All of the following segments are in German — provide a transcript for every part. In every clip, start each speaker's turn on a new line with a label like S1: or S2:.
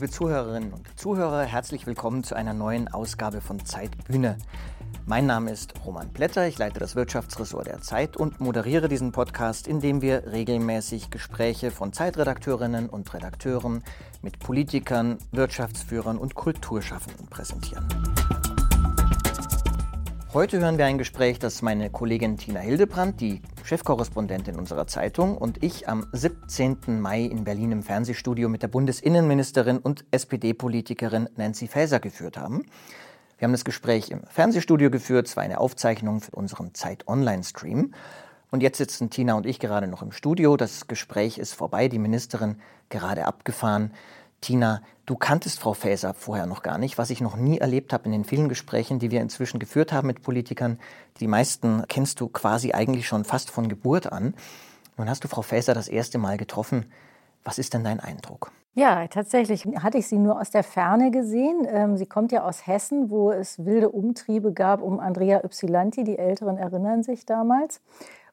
S1: Liebe Zuhörerinnen und Zuhörer, herzlich willkommen zu einer neuen Ausgabe von Zeitbühne. Mein Name ist Roman Blätter, ich leite das Wirtschaftsressort der Zeit und moderiere diesen Podcast, in dem wir regelmäßig Gespräche von Zeitredakteurinnen und Redakteuren mit Politikern, Wirtschaftsführern und Kulturschaffenden präsentieren. Heute hören wir ein Gespräch, das meine Kollegin Tina Hildebrandt, die Chefkorrespondentin unserer Zeitung, und ich am 17. Mai in Berlin im Fernsehstudio mit der Bundesinnenministerin und SPD-Politikerin Nancy Faeser geführt haben. Wir haben das Gespräch im Fernsehstudio geführt, es war eine Aufzeichnung für unseren Zeit-Online-Stream. Und jetzt sitzen Tina und ich gerade noch im Studio. Das Gespräch ist vorbei, die Ministerin gerade abgefahren. Tina, du kanntest Frau Faeser vorher noch gar nicht, was ich noch nie erlebt habe in den vielen Gesprächen, die wir inzwischen geführt haben mit Politikern. Die meisten kennst du quasi eigentlich schon fast von Geburt an. Nun hast du Frau Faeser das erste Mal getroffen. Was ist denn dein Eindruck?
S2: Ja, tatsächlich hatte ich sie nur aus der Ferne gesehen. Ähm, sie kommt ja aus Hessen, wo es wilde Umtriebe gab um Andrea Ypsilanti. Die Älteren erinnern sich damals.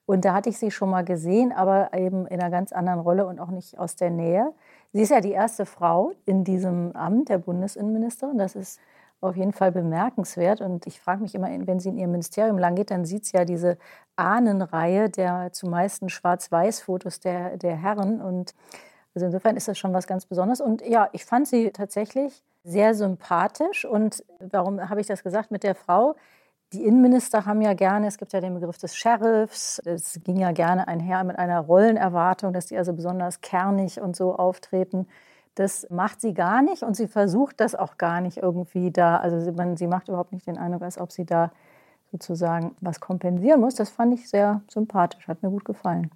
S2: Und da hatte ich sie schon mal gesehen, aber eben in einer ganz anderen Rolle und auch nicht aus der Nähe. Sie ist ja die erste Frau in diesem Amt der Bundesinnenministerin. Das ist auf jeden Fall bemerkenswert. Und ich frage mich immer, wenn sie in ihrem Ministerium lang geht, dann sieht sie ja diese Ahnenreihe der zumeist Schwarz-Weiß-Fotos der, der Herren. Und also insofern ist das schon was ganz Besonderes. Und ja, ich fand sie tatsächlich sehr sympathisch. Und warum habe ich das gesagt mit der Frau? Die Innenminister haben ja gerne, es gibt ja den Begriff des Sheriffs, es ging ja gerne einher mit einer Rollenerwartung, dass die also besonders kernig und so auftreten. Das macht sie gar nicht und sie versucht das auch gar nicht irgendwie da. Also sie, man, sie macht überhaupt nicht den Eindruck, als ob sie da sozusagen was kompensieren muss. Das fand ich sehr sympathisch, hat mir gut gefallen.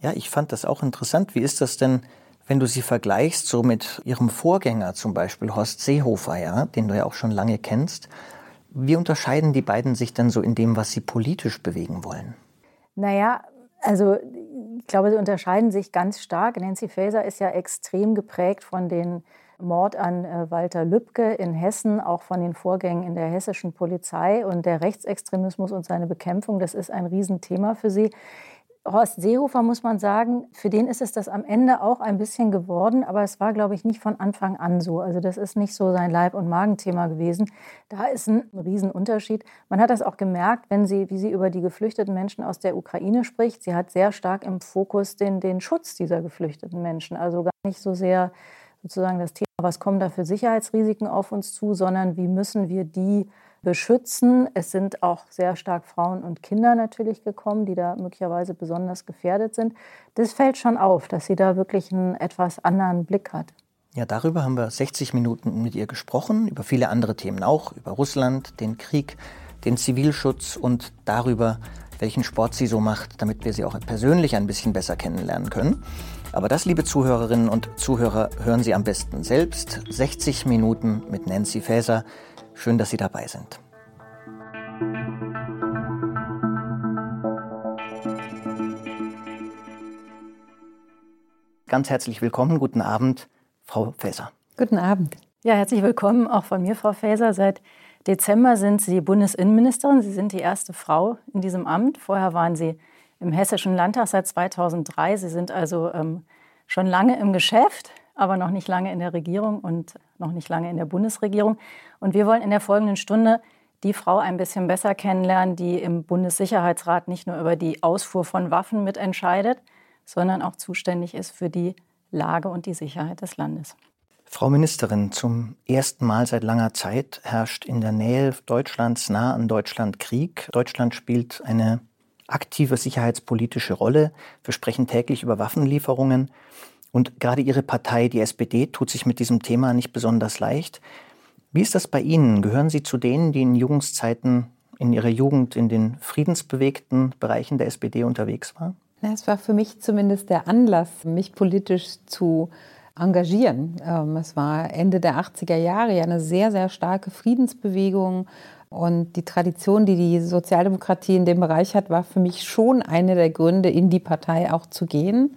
S1: Ja, ich fand das auch interessant. Wie ist das denn, wenn du sie vergleichst, so mit ihrem Vorgänger zum Beispiel, Horst Seehofer, ja, den du ja auch schon lange kennst? Wie unterscheiden die beiden sich denn so in dem, was sie politisch bewegen wollen?
S2: Naja, also ich glaube, sie unterscheiden sich ganz stark. Nancy Faeser ist ja extrem geprägt von dem Mord an äh, Walter Lübcke in Hessen, auch von den Vorgängen in der hessischen Polizei und der Rechtsextremismus und seine Bekämpfung. Das ist ein Riesenthema für sie. Horst Seehofer, muss man sagen, für den ist es das am Ende auch ein bisschen geworden, aber es war, glaube ich, nicht von Anfang an so. Also das ist nicht so sein Leib- und Magenthema gewesen. Da ist ein Riesenunterschied. Man hat das auch gemerkt, wenn sie, wie sie über die geflüchteten Menschen aus der Ukraine spricht. Sie hat sehr stark im Fokus den, den Schutz dieser geflüchteten Menschen. Also gar nicht so sehr sozusagen das Thema, was kommen da für Sicherheitsrisiken auf uns zu, sondern wie müssen wir die beschützen. Es sind auch sehr stark Frauen und Kinder natürlich gekommen, die da möglicherweise besonders gefährdet sind. Das fällt schon auf, dass sie da wirklich einen etwas anderen Blick hat.
S1: Ja, darüber haben wir 60 Minuten mit ihr gesprochen, über viele andere Themen auch, über Russland, den Krieg, den Zivilschutz und darüber, welchen Sport sie so macht, damit wir sie auch persönlich ein bisschen besser kennenlernen können. Aber das, liebe Zuhörerinnen und Zuhörer, hören Sie am besten selbst. 60 Minuten mit Nancy Faeser. Schön, dass Sie dabei sind. Ganz herzlich willkommen, guten Abend, Frau Faeser.
S2: Guten Abend. Ja, herzlich willkommen auch von mir, Frau Faeser. Seit Dezember sind Sie Bundesinnenministerin. Sie sind die erste Frau in diesem Amt. Vorher waren Sie im Hessischen Landtag seit 2003. Sie sind also ähm, schon lange im Geschäft aber noch nicht lange in der Regierung und noch nicht lange in der Bundesregierung. Und wir wollen in der folgenden Stunde die Frau ein bisschen besser kennenlernen, die im Bundessicherheitsrat nicht nur über die Ausfuhr von Waffen mitentscheidet, sondern auch zuständig ist für die Lage und die Sicherheit des Landes.
S1: Frau Ministerin, zum ersten Mal seit langer Zeit herrscht in der Nähe Deutschlands, nah an Deutschland Krieg. Deutschland spielt eine aktive sicherheitspolitische Rolle. Wir sprechen täglich über Waffenlieferungen. Und gerade Ihre Partei, die SPD, tut sich mit diesem Thema nicht besonders leicht. Wie ist das bei Ihnen? Gehören Sie zu denen, die in Jungszeiten, in Ihrer Jugend in den friedensbewegten Bereichen der SPD unterwegs waren?
S3: Es war für mich zumindest der Anlass, mich politisch zu engagieren. Ähm, es war Ende der 80er Jahre ja eine sehr, sehr starke Friedensbewegung. Und die Tradition, die die Sozialdemokratie in dem Bereich hat, war für mich schon eine der Gründe, in die Partei auch zu gehen.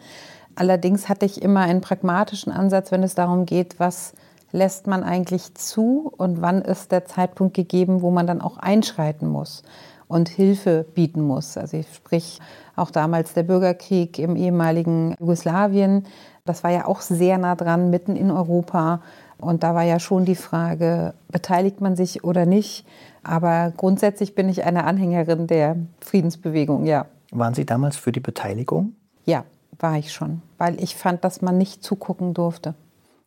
S3: Allerdings hatte ich immer einen pragmatischen Ansatz, wenn es darum geht, was lässt man eigentlich zu und wann ist der Zeitpunkt gegeben, wo man dann auch einschreiten muss und Hilfe bieten muss. Also ich sprich auch damals der Bürgerkrieg im ehemaligen Jugoslawien. Das war ja auch sehr nah dran, mitten in Europa. Und da war ja schon die Frage, beteiligt man sich oder nicht? Aber grundsätzlich bin ich eine Anhängerin der Friedensbewegung, ja.
S1: Waren Sie damals für die Beteiligung?
S3: Ja, war ich schon, weil ich fand, dass man nicht zugucken durfte.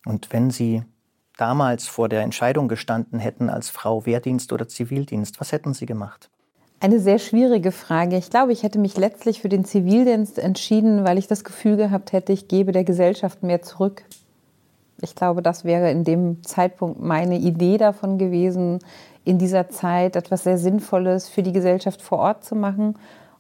S1: Und wenn Sie damals vor der Entscheidung gestanden hätten als Frau Wehrdienst oder Zivildienst, was hätten Sie gemacht?
S3: Eine sehr schwierige Frage. Ich glaube, ich hätte mich letztlich für den Zivildienst entschieden, weil ich das Gefühl gehabt hätte, ich gebe der Gesellschaft mehr zurück. Ich glaube, das wäre in dem Zeitpunkt meine Idee davon gewesen, in dieser Zeit etwas sehr Sinnvolles für die Gesellschaft vor Ort zu machen.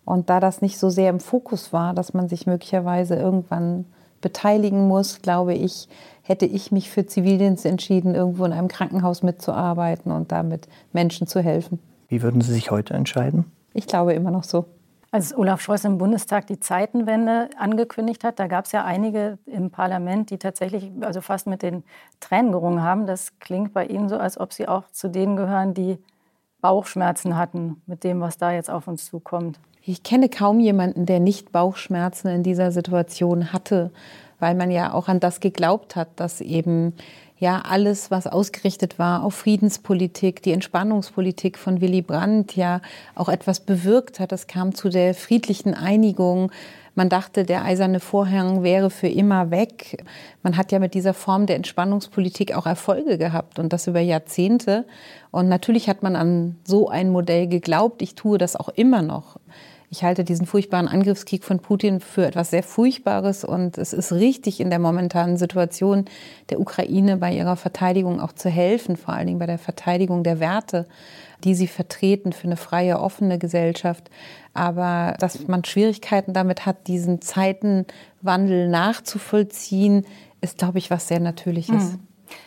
S3: Und da das nicht so sehr im Fokus war, dass man sich möglicherweise irgendwann beteiligen muss, glaube ich, hätte ich mich für Zivildienst entschieden, irgendwo in einem Krankenhaus mitzuarbeiten und damit Menschen zu helfen.
S1: Wie würden Sie sich heute entscheiden?
S3: Ich glaube immer noch so.
S2: Als Olaf Scholz im Bundestag die Zeitenwende angekündigt hat, da gab es ja einige im Parlament, die tatsächlich also fast mit den Tränen gerungen haben. Das klingt bei Ihnen so, als ob Sie auch zu denen gehören, die Bauchschmerzen hatten mit dem, was da jetzt auf uns zukommt.
S3: Ich kenne kaum jemanden, der nicht Bauchschmerzen in dieser Situation hatte, weil man ja auch an das geglaubt hat, dass eben ja alles, was ausgerichtet war auf Friedenspolitik, die Entspannungspolitik von Willy Brandt ja auch etwas bewirkt hat. Es kam zu der friedlichen Einigung. Man dachte, der eiserne Vorhang wäre für immer weg. Man hat ja mit dieser Form der Entspannungspolitik auch Erfolge gehabt und das über Jahrzehnte. Und natürlich hat man an so ein Modell geglaubt. Ich tue das auch immer noch. Ich halte diesen furchtbaren Angriffskrieg von Putin für etwas sehr Furchtbares und es ist richtig, in der momentanen Situation der Ukraine bei ihrer Verteidigung auch zu helfen, vor allen Dingen bei der Verteidigung der Werte, die sie vertreten für eine freie, offene Gesellschaft. Aber dass man Schwierigkeiten damit hat, diesen Zeitenwandel nachzuvollziehen, ist, glaube ich, was sehr Natürliches. Mhm.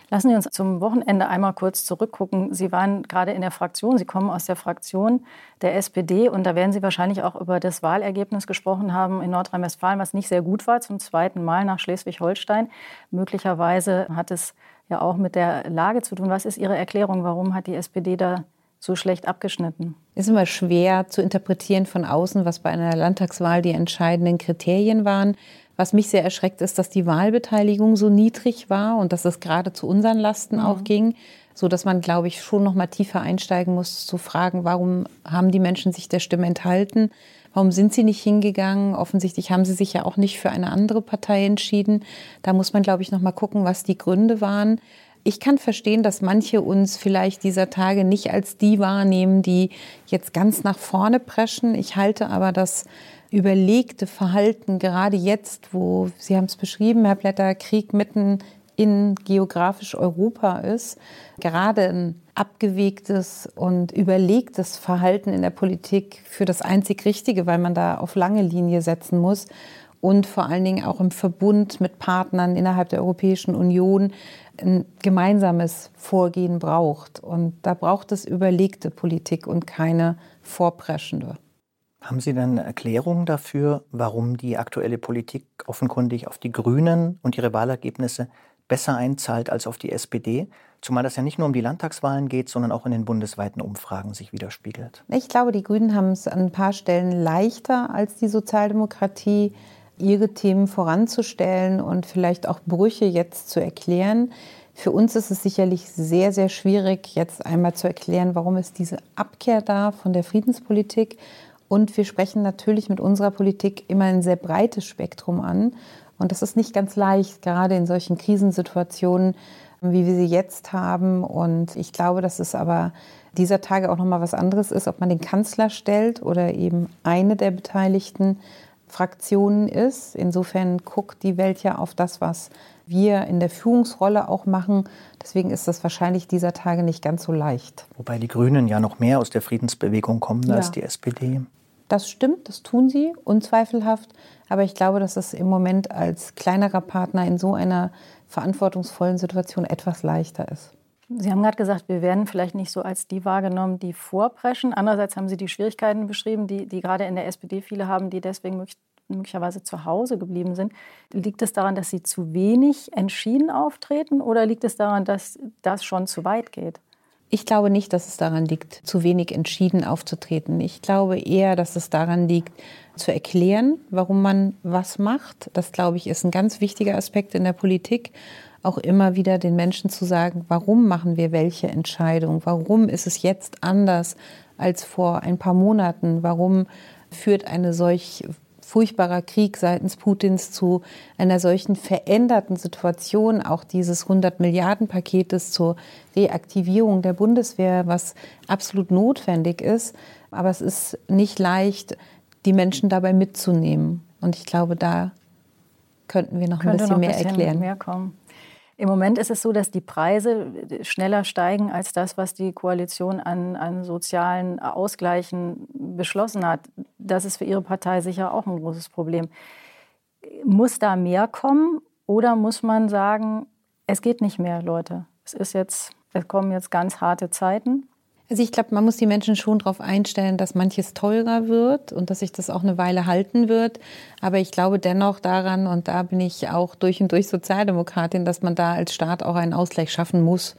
S2: Lassen Sie uns zum Wochenende einmal kurz zurückgucken. Sie waren gerade in der Fraktion, Sie kommen aus der Fraktion der SPD und da werden Sie wahrscheinlich auch über das Wahlergebnis gesprochen haben in Nordrhein-Westfalen, was nicht sehr gut war, zum zweiten Mal nach Schleswig-Holstein. Möglicherweise hat es ja auch mit der Lage zu tun. Was ist Ihre Erklärung? Warum hat die SPD da so schlecht abgeschnitten?
S3: Es ist immer schwer zu interpretieren von außen, was bei einer Landtagswahl die entscheidenden Kriterien waren. Was mich sehr erschreckt, ist, dass die Wahlbeteiligung so niedrig war und dass es gerade zu unseren Lasten mhm. auch ging, so dass man, glaube ich, schon noch mal tiefer einsteigen muss, zu fragen, warum haben die Menschen sich der Stimme enthalten? Warum sind sie nicht hingegangen? Offensichtlich haben sie sich ja auch nicht für eine andere Partei entschieden. Da muss man, glaube ich, noch mal gucken, was die Gründe waren. Ich kann verstehen, dass manche uns vielleicht dieser Tage nicht als die wahrnehmen, die jetzt ganz nach vorne preschen. Ich halte aber das überlegte Verhalten, gerade jetzt, wo, Sie haben es beschrieben, Herr Blätter, Krieg mitten in geografisch Europa ist, gerade ein abgewegtes und überlegtes Verhalten in der Politik für das einzig Richtige, weil man da auf lange Linie setzen muss und vor allen Dingen auch im Verbund mit Partnern innerhalb der Europäischen Union ein gemeinsames Vorgehen braucht. Und da braucht es überlegte Politik und keine vorpreschende.
S1: Haben Sie denn eine Erklärung dafür, warum die aktuelle Politik offenkundig auf die Grünen und ihre Wahlergebnisse besser einzahlt als auf die SPD? Zumal das ja nicht nur um die Landtagswahlen geht, sondern auch in den bundesweiten Umfragen sich widerspiegelt.
S3: Ich glaube, die Grünen haben es an ein paar Stellen leichter als die Sozialdemokratie, ihre Themen voranzustellen und vielleicht auch Brüche jetzt zu erklären. Für uns ist es sicherlich sehr, sehr schwierig, jetzt einmal zu erklären, warum es diese Abkehr da von der Friedenspolitik und wir sprechen natürlich mit unserer Politik immer ein sehr breites Spektrum an. Und das ist nicht ganz leicht, gerade in solchen Krisensituationen, wie wir sie jetzt haben. Und ich glaube, dass es aber dieser Tage auch noch mal was anderes ist, ob man den Kanzler stellt oder eben eine der beteiligten Fraktionen ist. Insofern guckt die Welt ja auf das, was wir in der Führungsrolle auch machen. Deswegen ist das wahrscheinlich dieser Tage nicht ganz so leicht.
S1: Wobei die Grünen ja noch mehr aus der Friedensbewegung kommen ja. als die SPD.
S3: Das stimmt, das tun sie, unzweifelhaft. Aber ich glaube, dass es im Moment als kleinerer Partner in so einer verantwortungsvollen Situation etwas leichter ist.
S2: Sie haben gerade gesagt, wir werden vielleicht nicht so als die wahrgenommen, die vorpreschen. Andererseits haben Sie die Schwierigkeiten beschrieben, die, die gerade in der SPD viele haben, die deswegen möglicherweise zu Hause geblieben sind. Liegt es daran, dass Sie zu wenig entschieden auftreten oder liegt es daran, dass das schon zu weit geht?
S3: Ich glaube nicht, dass es daran liegt, zu wenig entschieden aufzutreten. Ich glaube eher, dass es daran liegt, zu erklären, warum man was macht. Das, glaube ich, ist ein ganz wichtiger Aspekt in der Politik. Auch immer wieder den Menschen zu sagen, warum machen wir welche Entscheidung? Warum ist es jetzt anders als vor ein paar Monaten? Warum führt eine solch furchtbarer Krieg seitens Putins zu einer solchen veränderten Situation, auch dieses 100 Milliarden Paketes zur Reaktivierung der Bundeswehr, was absolut notwendig ist. Aber es ist nicht leicht, die Menschen dabei mitzunehmen. Und ich glaube, da könnten wir noch ein bisschen noch mehr erklären.
S2: Mehr kommen. Im Moment ist es so, dass die Preise schneller steigen als das, was die Koalition an, an sozialen Ausgleichen beschlossen hat. Das ist für Ihre Partei sicher auch ein großes Problem. Muss da mehr kommen oder muss man sagen, es geht nicht mehr, Leute? Es ist jetzt, es kommen jetzt ganz harte Zeiten.
S3: Also ich glaube, man muss die Menschen schon darauf einstellen, dass manches teurer wird und dass sich das auch eine Weile halten wird. Aber ich glaube dennoch daran, und da bin ich auch durch und durch Sozialdemokratin, dass man da als Staat auch einen Ausgleich schaffen muss.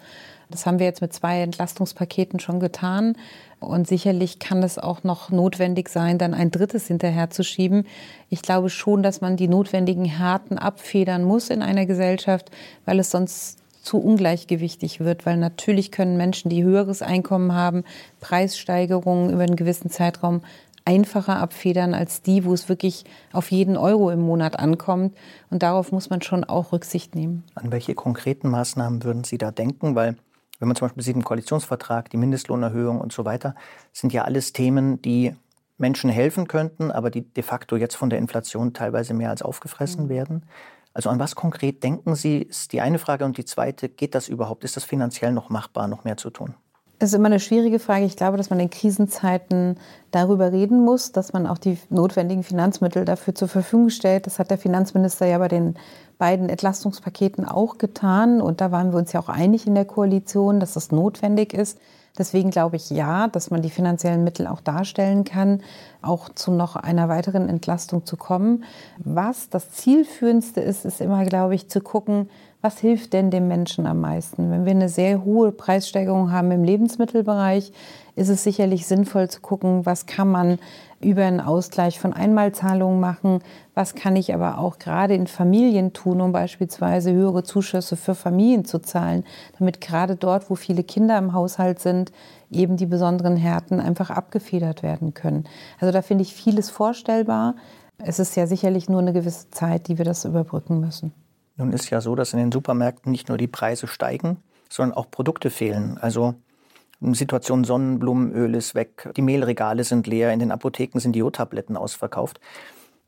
S3: Das haben wir jetzt mit zwei Entlastungspaketen schon getan. Und sicherlich kann es auch noch notwendig sein, dann ein drittes hinterherzuschieben. Ich glaube schon, dass man die notwendigen Härten abfedern muss in einer Gesellschaft, weil es sonst zu ungleichgewichtig wird, weil natürlich können Menschen, die höheres Einkommen haben, Preissteigerungen über einen gewissen Zeitraum einfacher abfedern als die, wo es wirklich auf jeden Euro im Monat ankommt. Und darauf muss man schon auch Rücksicht nehmen.
S1: An welche konkreten Maßnahmen würden Sie da denken? Weil wenn man zum Beispiel sieht im Koalitionsvertrag, die Mindestlohnerhöhung und so weiter, sind ja alles Themen, die Menschen helfen könnten, aber die de facto jetzt von der Inflation teilweise mehr als aufgefressen mhm. werden. Also an was konkret denken Sie, ist die eine Frage. Und die zweite, geht das überhaupt? Ist das finanziell noch machbar, noch mehr zu tun?
S3: Es ist immer eine schwierige Frage. Ich glaube, dass man in Krisenzeiten darüber reden muss, dass man auch die notwendigen Finanzmittel dafür zur Verfügung stellt. Das hat der Finanzminister ja bei den beiden Entlastungspaketen auch getan. Und da waren wir uns ja auch einig in der Koalition, dass das notwendig ist. Deswegen glaube ich ja, dass man die finanziellen Mittel auch darstellen kann, auch zu noch einer weiteren Entlastung zu kommen. Was das Zielführendste ist, ist immer, glaube ich, zu gucken, was hilft denn dem Menschen am meisten? Wenn wir eine sehr hohe Preissteigerung haben im Lebensmittelbereich, ist es sicherlich sinnvoll zu gucken, was kann man über einen Ausgleich von Einmalzahlungen machen, was kann ich aber auch gerade in Familien tun, um beispielsweise höhere Zuschüsse für Familien zu zahlen, damit gerade dort, wo viele Kinder im Haushalt sind, eben die besonderen Härten einfach abgefedert werden können. Also da finde ich vieles vorstellbar. Es ist ja sicherlich nur eine gewisse Zeit, die wir das überbrücken müssen.
S1: Nun ist ja so, dass in den Supermärkten nicht nur die Preise steigen, sondern auch Produkte fehlen. Also Situation Sonnenblumenöl ist weg, die Mehlregale sind leer, in den Apotheken sind die Jodtabletten ausverkauft.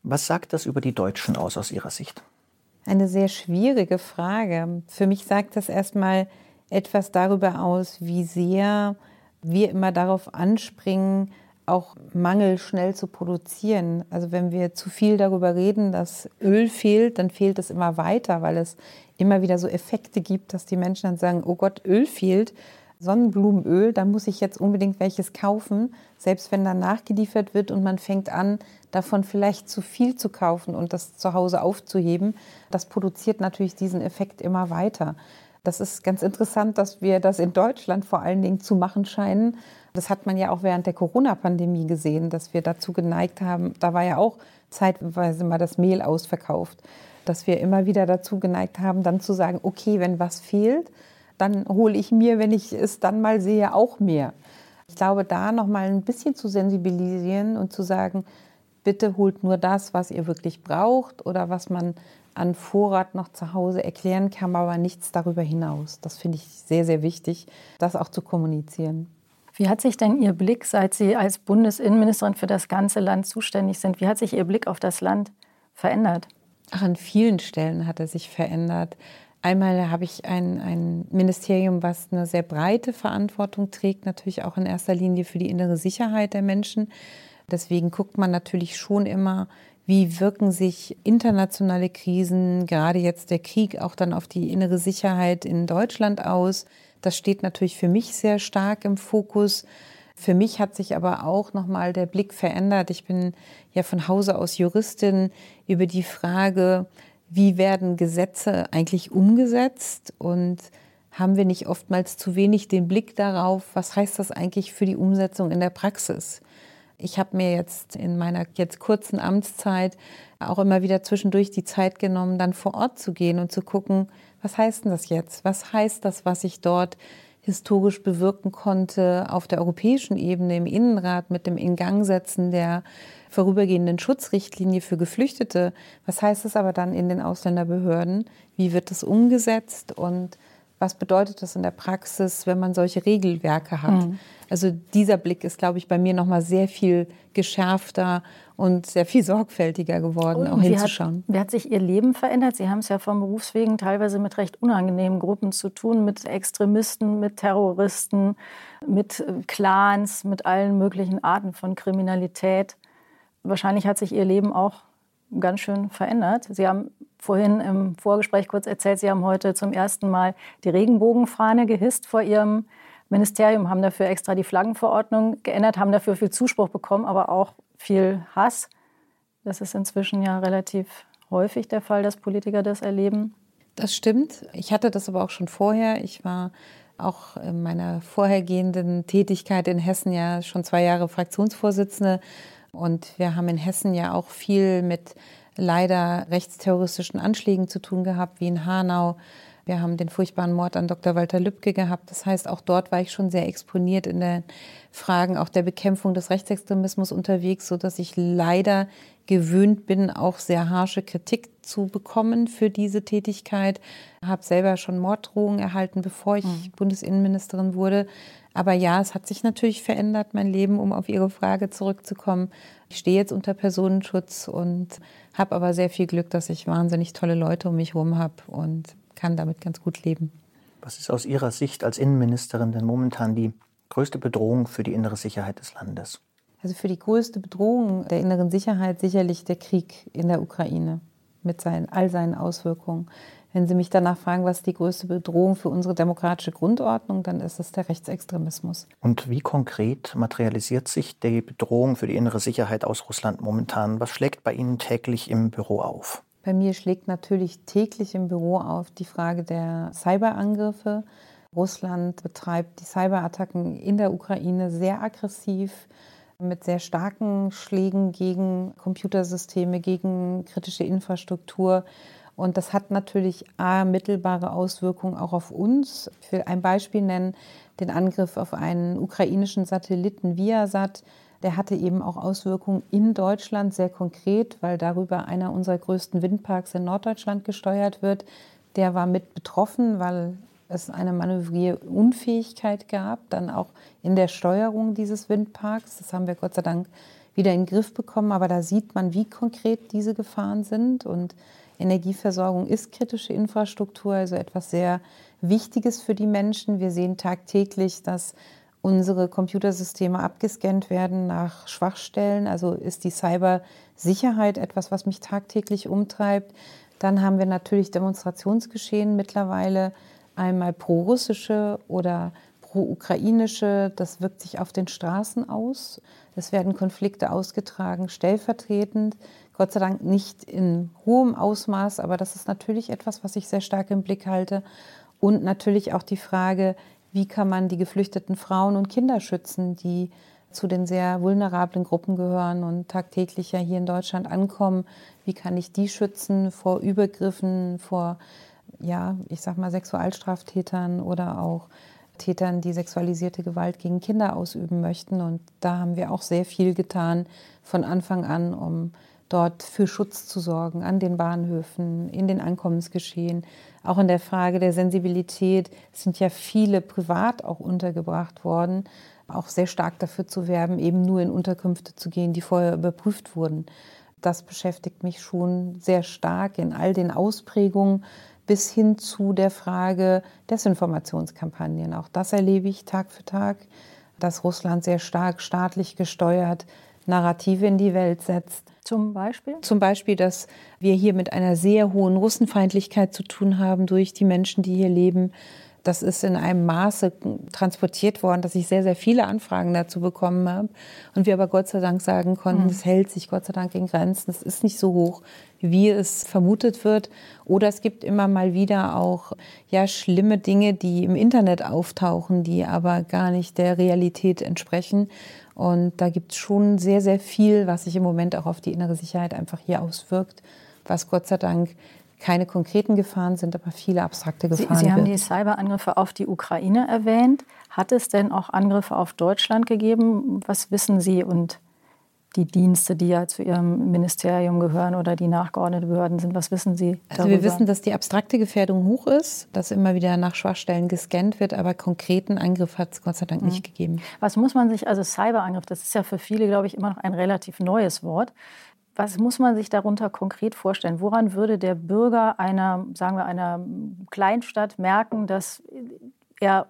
S1: Was sagt das über die Deutschen aus aus Ihrer Sicht?
S3: Eine sehr schwierige Frage. Für mich sagt das erstmal etwas darüber aus, wie sehr wir immer darauf anspringen, auch Mangel schnell zu produzieren. Also wenn wir zu viel darüber reden, dass Öl fehlt, dann fehlt es immer weiter, weil es immer wieder so Effekte gibt, dass die Menschen dann sagen, oh Gott, Öl fehlt, Sonnenblumenöl, dann muss ich jetzt unbedingt welches kaufen, selbst wenn dann nachgeliefert wird und man fängt an, davon vielleicht zu viel zu kaufen und das zu Hause aufzuheben. Das produziert natürlich diesen Effekt immer weiter. Das ist ganz interessant, dass wir das in Deutschland vor allen Dingen zu machen scheinen. Das hat man ja auch während der Corona-Pandemie gesehen, dass wir dazu geneigt haben. Da war ja auch zeitweise mal das Mehl ausverkauft, dass wir immer wieder dazu geneigt haben, dann zu sagen, okay, wenn was fehlt, dann hole ich mir, wenn ich es dann mal sehe, auch mehr. Ich glaube, da noch mal ein bisschen zu sensibilisieren und zu sagen, bitte holt nur das, was ihr wirklich braucht oder was man an Vorrat noch zu Hause erklären kann, aber nichts darüber hinaus. Das finde ich sehr, sehr wichtig, das auch zu kommunizieren.
S2: Wie hat sich denn Ihr Blick, seit Sie als Bundesinnenministerin für das ganze Land zuständig sind, wie hat sich Ihr Blick auf das Land verändert?
S3: Ach, an vielen Stellen hat er sich verändert. Einmal habe ich ein, ein Ministerium, was eine sehr breite Verantwortung trägt, natürlich auch in erster Linie für die innere Sicherheit der Menschen. Deswegen guckt man natürlich schon immer, wie wirken sich internationale Krisen, gerade jetzt der Krieg, auch dann auf die innere Sicherheit in Deutschland aus. Das steht natürlich für mich sehr stark im Fokus. Für mich hat sich aber auch nochmal der Blick verändert. Ich bin ja von Hause aus Juristin über die Frage, wie werden Gesetze eigentlich umgesetzt und haben wir nicht oftmals zu wenig den Blick darauf, was heißt das eigentlich für die Umsetzung in der Praxis? Ich habe mir jetzt in meiner jetzt kurzen Amtszeit auch immer wieder zwischendurch die Zeit genommen, dann vor Ort zu gehen und zu gucken, was heißt denn das jetzt? Was heißt das, was ich dort historisch bewirken konnte auf der europäischen Ebene im Innenrat mit dem Ingangsetzen der vorübergehenden Schutzrichtlinie für Geflüchtete. Was heißt es aber dann in den Ausländerbehörden? Wie wird das umgesetzt und was bedeutet das in der Praxis, wenn man solche Regelwerke hat? Mhm. Also dieser Blick ist, glaube ich, bei mir noch mal sehr viel geschärfter und sehr viel sorgfältiger geworden, auch hinzuschauen.
S2: Hat, wie hat sich Ihr Leben verändert? Sie haben es ja vom Berufswegen teilweise mit recht unangenehmen Gruppen zu tun, mit Extremisten, mit Terroristen, mit äh, Clans, mit allen möglichen Arten von Kriminalität. Wahrscheinlich hat sich Ihr Leben auch ganz schön verändert. Sie haben vorhin im Vorgespräch kurz erzählt, Sie haben heute zum ersten Mal die Regenbogenfahne gehisst vor Ihrem Ministerium, haben dafür extra die Flaggenverordnung geändert, haben dafür viel Zuspruch bekommen, aber auch viel Hass. Das ist inzwischen ja relativ häufig der Fall, dass Politiker das erleben.
S3: Das stimmt. Ich hatte das aber auch schon vorher. Ich war auch in meiner vorhergehenden Tätigkeit in Hessen ja schon zwei Jahre Fraktionsvorsitzende. Und wir haben in Hessen ja auch viel mit leider rechtsterroristischen Anschlägen zu tun gehabt, wie in Hanau. Wir haben den furchtbaren Mord an Dr. Walter Lübcke gehabt. Das heißt, auch dort war ich schon sehr exponiert in den Fragen auch der Bekämpfung des Rechtsextremismus unterwegs, so dass ich leider gewöhnt bin, auch sehr harsche Kritik zu bekommen für diese Tätigkeit. Ich habe selber schon Morddrohungen erhalten, bevor ich mhm. Bundesinnenministerin wurde. Aber ja, es hat sich natürlich verändert, mein Leben, um auf Ihre Frage zurückzukommen. Ich stehe jetzt unter Personenschutz und habe aber sehr viel Glück, dass ich wahnsinnig tolle Leute um mich herum habe und kann damit ganz gut leben.
S1: Was ist aus Ihrer Sicht als Innenministerin denn momentan die größte Bedrohung für die innere Sicherheit des Landes?
S3: Also für die größte Bedrohung der inneren Sicherheit sicherlich der Krieg in der Ukraine mit seinen, all seinen Auswirkungen. Wenn Sie mich danach fragen, was die größte Bedrohung für unsere demokratische Grundordnung, dann ist es der Rechtsextremismus.
S1: Und wie konkret materialisiert sich die Bedrohung für die innere Sicherheit aus Russland momentan? Was schlägt bei Ihnen täglich im Büro auf?
S3: Bei mir schlägt natürlich täglich im Büro auf die Frage der Cyberangriffe. Russland betreibt die Cyberattacken in der Ukraine sehr aggressiv mit sehr starken Schlägen gegen Computersysteme, gegen kritische Infrastruktur. Und das hat natürlich A, mittelbare Auswirkungen auch auf uns. Ich will ein Beispiel nennen, den Angriff auf einen ukrainischen Satelliten Viasat. Der hatte eben auch Auswirkungen in Deutschland, sehr konkret, weil darüber einer unserer größten Windparks in Norddeutschland gesteuert wird. Der war mit betroffen, weil es eine Manövrierunfähigkeit gab, dann auch in der Steuerung dieses Windparks. Das haben wir Gott sei Dank wieder in den Griff bekommen, aber da sieht man, wie konkret diese Gefahren sind. Und Energieversorgung ist kritische Infrastruktur, also etwas sehr Wichtiges für die Menschen. Wir sehen tagtäglich, dass unsere Computersysteme abgescannt werden nach Schwachstellen. Also ist die Cybersicherheit etwas, was mich tagtäglich umtreibt. Dann haben wir natürlich Demonstrationsgeschehen mittlerweile einmal pro-russische oder pro-ukrainische. Das wirkt sich auf den Straßen aus. Es werden Konflikte ausgetragen, stellvertretend. Gott sei Dank nicht in hohem Ausmaß, aber das ist natürlich etwas, was ich sehr stark im Blick halte. Und natürlich auch die Frage, wie kann man die geflüchteten Frauen und Kinder schützen, die zu den sehr vulnerablen Gruppen gehören und tagtäglich ja hier in Deutschland ankommen. Wie kann ich die schützen vor Übergriffen, vor ja, ich sag mal, Sexualstraftätern oder auch Tätern, die sexualisierte Gewalt gegen Kinder ausüben möchten. Und da haben wir auch sehr viel getan von Anfang an, um dort für Schutz zu sorgen, an den Bahnhöfen, in den Ankommensgeschehen. Auch in der Frage der Sensibilität sind ja viele privat auch untergebracht worden, auch sehr stark dafür zu werben, eben nur in Unterkünfte zu gehen, die vorher überprüft wurden. Das beschäftigt mich schon sehr stark in all den Ausprägungen bis hin zu der Frage Desinformationskampagnen. Auch das erlebe ich Tag für Tag, dass Russland sehr stark staatlich gesteuert Narrative in die Welt setzt.
S2: Zum Beispiel?
S3: Zum Beispiel, dass wir hier mit einer sehr hohen Russenfeindlichkeit zu tun haben durch die Menschen, die hier leben, das ist in einem Maße transportiert worden, dass ich sehr, sehr viele Anfragen dazu bekommen habe. Und wir aber Gott sei Dank sagen konnten, es mhm. hält sich Gott sei Dank in Grenzen. Es ist nicht so hoch, wie es vermutet wird. Oder es gibt immer mal wieder auch ja, schlimme Dinge, die im Internet auftauchen, die aber gar nicht der Realität entsprechen. Und da gibt es schon sehr, sehr viel, was sich im Moment auch auf die innere Sicherheit einfach hier auswirkt, was Gott sei Dank keine konkreten Gefahren sind, aber viele abstrakte Gefahren.
S2: Sie, Sie haben die Cyberangriffe auf die Ukraine erwähnt. Hat es denn auch Angriffe auf Deutschland gegeben? Was wissen Sie und die Dienste, die ja zu Ihrem Ministerium gehören oder die nachgeordnete Behörden sind, was wissen Sie
S3: darüber? Also wir wissen, dass die abstrakte Gefährdung hoch ist, dass immer wieder nach Schwachstellen gescannt wird, aber konkreten Angriff hat es Gott sei Dank mhm. nicht gegeben.
S2: Was muss man sich, also Cyberangriff, das ist ja für viele, glaube ich, immer noch ein relativ neues Wort. Was muss man sich darunter konkret vorstellen? Woran würde der Bürger einer, sagen wir, einer Kleinstadt merken, dass er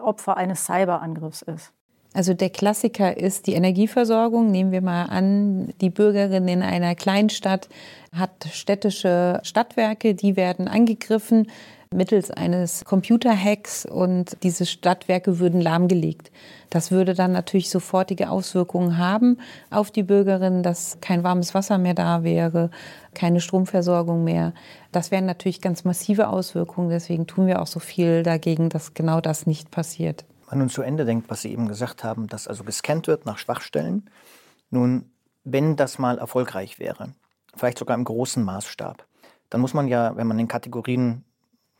S2: Opfer eines Cyberangriffs ist?
S3: Also der Klassiker ist die Energieversorgung. Nehmen wir mal an, die Bürgerin in einer Kleinstadt hat städtische Stadtwerke, die werden angegriffen mittels eines Computerhacks und diese Stadtwerke würden lahmgelegt. Das würde dann natürlich sofortige Auswirkungen haben auf die Bürgerinnen, dass kein warmes Wasser mehr da wäre, keine Stromversorgung mehr. Das wären natürlich ganz massive Auswirkungen. Deswegen tun wir auch so viel dagegen, dass genau das nicht passiert.
S1: Wenn man nun zu Ende denkt, was Sie eben gesagt haben, dass also gescannt wird nach Schwachstellen. Nun, wenn das mal erfolgreich wäre, vielleicht sogar im großen Maßstab, dann muss man ja, wenn man in Kategorien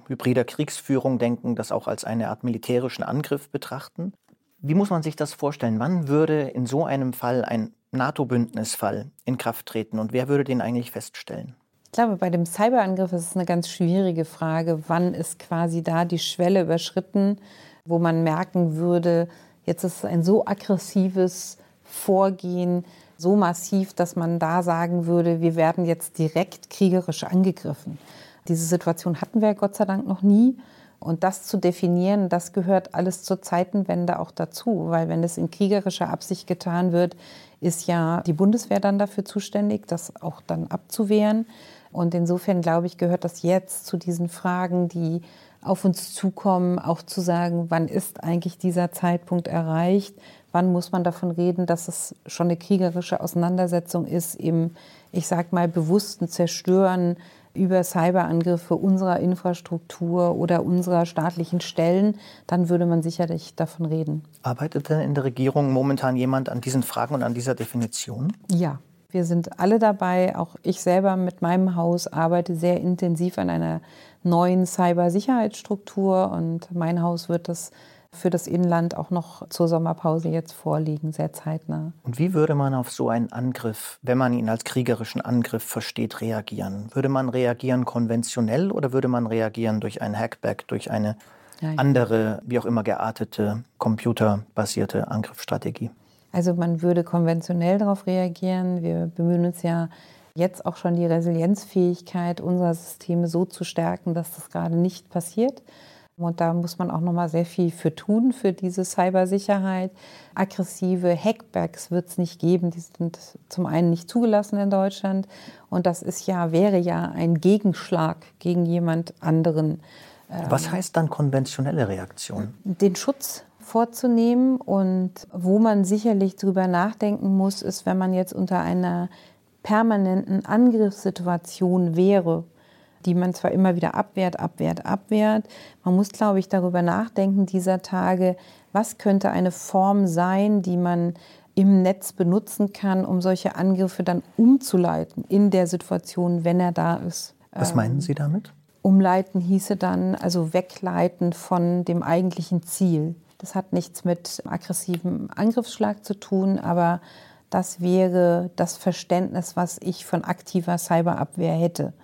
S1: hybrider Kriegsführung denken, das auch als eine Art militärischen Angriff betrachten. Wie muss man sich das vorstellen? Wann würde in so einem Fall ein NATO-Bündnisfall in Kraft treten und wer würde den eigentlich feststellen?
S3: Ich glaube, bei dem Cyberangriff ist es eine ganz schwierige Frage. Wann ist quasi da die Schwelle überschritten, wo man merken würde, jetzt ist ein so aggressives Vorgehen, so massiv, dass man da sagen würde, wir werden jetzt direkt kriegerisch angegriffen. Diese Situation hatten wir Gott sei Dank noch nie. Und das zu definieren, das gehört alles zur Zeitenwende auch dazu, weil wenn es in kriegerischer Absicht getan wird, ist ja die Bundeswehr dann dafür zuständig, das auch dann abzuwehren. Und insofern glaube ich, gehört das jetzt zu diesen Fragen, die auf uns zukommen, auch zu sagen, wann ist eigentlich dieser Zeitpunkt erreicht? Wann muss man davon reden, dass es schon eine kriegerische Auseinandersetzung ist, im, ich sag mal, bewussten Zerstören über Cyberangriffe unserer Infrastruktur oder unserer staatlichen Stellen, dann würde man sicherlich davon reden.
S1: Arbeitet denn in der Regierung momentan jemand an diesen Fragen und an dieser Definition?
S3: Ja. Wir sind alle dabei, auch ich selber mit meinem Haus arbeite sehr intensiv an einer neuen Cybersicherheitsstruktur und mein Haus wird das für das Inland auch noch zur Sommerpause jetzt vorliegen, sehr zeitnah.
S1: Und wie würde man auf so einen Angriff, wenn man ihn als kriegerischen Angriff versteht, reagieren? Würde man reagieren konventionell oder würde man reagieren durch ein Hackback, durch eine andere, wie auch immer geartete, computerbasierte Angriffsstrategie?
S3: Also man würde konventionell darauf reagieren. Wir bemühen uns ja jetzt auch schon die Resilienzfähigkeit unserer Systeme so zu stärken, dass das gerade nicht passiert. Und da muss man auch noch mal sehr viel für tun, für diese Cybersicherheit. Aggressive Hackbacks wird es nicht geben. Die sind zum einen nicht zugelassen in Deutschland. Und das ist ja, wäre ja ein Gegenschlag gegen jemand anderen.
S1: Was heißt dann konventionelle Reaktion?
S3: Den Schutz vorzunehmen. Und wo man sicherlich drüber nachdenken muss, ist, wenn man jetzt unter einer permanenten Angriffssituation wäre, die man zwar immer wieder abwehrt, abwehrt, abwehrt. Man muss, glaube ich, darüber nachdenken dieser Tage, was könnte eine Form sein, die man im Netz benutzen kann, um solche Angriffe dann umzuleiten in der Situation, wenn er da ist.
S1: Was meinen Sie damit?
S3: Umleiten hieße dann also wegleiten von dem eigentlichen Ziel. Das hat nichts mit aggressivem Angriffsschlag zu tun, aber das wäre das Verständnis, was ich von aktiver Cyberabwehr hätte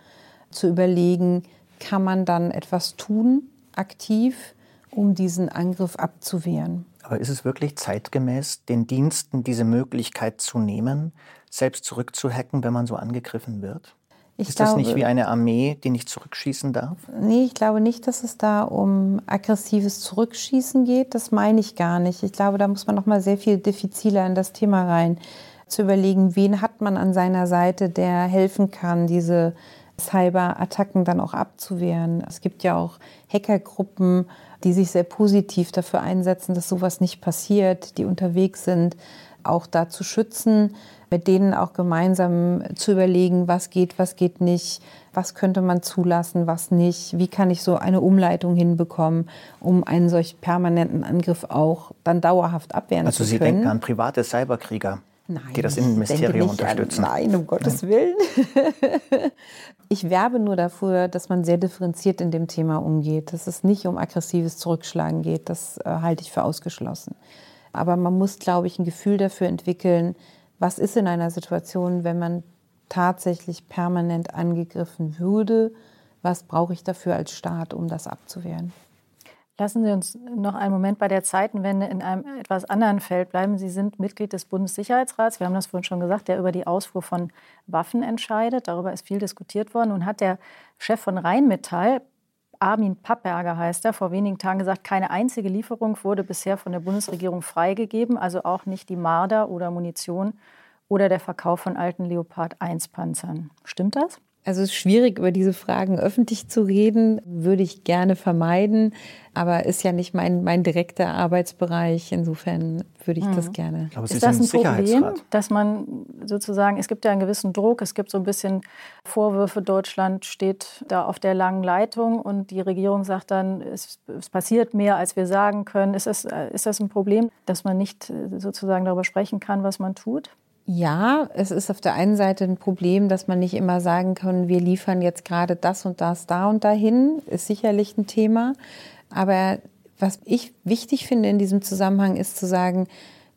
S3: zu überlegen, kann man dann etwas tun, aktiv, um diesen Angriff abzuwehren.
S1: Aber ist es wirklich zeitgemäß, den Diensten diese Möglichkeit zu nehmen, selbst zurückzuhacken, wenn man so angegriffen wird? Ich ist glaube, das nicht wie eine Armee, die nicht zurückschießen darf?
S3: Nee, ich glaube nicht, dass es da um aggressives Zurückschießen geht. Das meine ich gar nicht. Ich glaube, da muss man noch mal sehr viel diffiziler in das Thema rein. Zu überlegen, wen hat man an seiner Seite, der helfen kann, diese Cyberattacken dann auch abzuwehren. Es gibt ja auch Hackergruppen, die sich sehr positiv dafür einsetzen, dass sowas nicht passiert, die unterwegs sind, auch da zu schützen, mit denen auch gemeinsam zu überlegen, was geht, was geht nicht, was könnte man zulassen, was nicht, wie kann ich so eine Umleitung hinbekommen, um einen solch permanenten Angriff auch dann dauerhaft abwehren
S1: also
S3: zu
S1: können. Also Sie denken an private Cyberkrieger? Nein, die das Innenministerium unterstützen.
S3: An, nein, um Gottes Willen. ich werbe nur dafür, dass man sehr differenziert in dem Thema umgeht, dass es nicht um aggressives Zurückschlagen geht. Das äh, halte ich für ausgeschlossen. Aber man muss, glaube ich, ein Gefühl dafür entwickeln, was ist in einer Situation, wenn man tatsächlich permanent angegriffen würde, was brauche ich dafür als Staat, um das abzuwehren.
S2: Lassen Sie uns noch einen Moment bei der Zeitenwende in einem etwas anderen Feld bleiben. Sie sind Mitglied des Bundessicherheitsrats. Wir haben das vorhin schon gesagt, der über die Ausfuhr von Waffen entscheidet. Darüber ist viel diskutiert worden. Und hat der Chef von Rheinmetall, Armin Pappberger heißt er, vor wenigen Tagen gesagt, keine einzige Lieferung wurde bisher von der Bundesregierung freigegeben, also auch nicht die Marder oder Munition oder der Verkauf von alten Leopard 1 Panzern. Stimmt das?
S3: Also es ist schwierig, über diese Fragen öffentlich zu reden, würde ich gerne vermeiden, aber ist ja nicht mein, mein direkter Arbeitsbereich. Insofern würde ich mhm. das gerne.
S2: Aber ist das ein Problem, dass man sozusagen, es gibt ja einen gewissen Druck, es gibt so ein bisschen Vorwürfe, Deutschland steht da auf der langen Leitung und die Regierung sagt dann, es, es passiert mehr, als wir sagen können. Ist das, ist das ein Problem, dass man nicht sozusagen darüber sprechen kann, was man tut?
S3: Ja, es ist auf der einen Seite ein Problem, dass man nicht immer sagen kann, wir liefern jetzt gerade das und das da und dahin, ist sicherlich ein Thema. Aber was ich wichtig finde in diesem Zusammenhang ist zu sagen,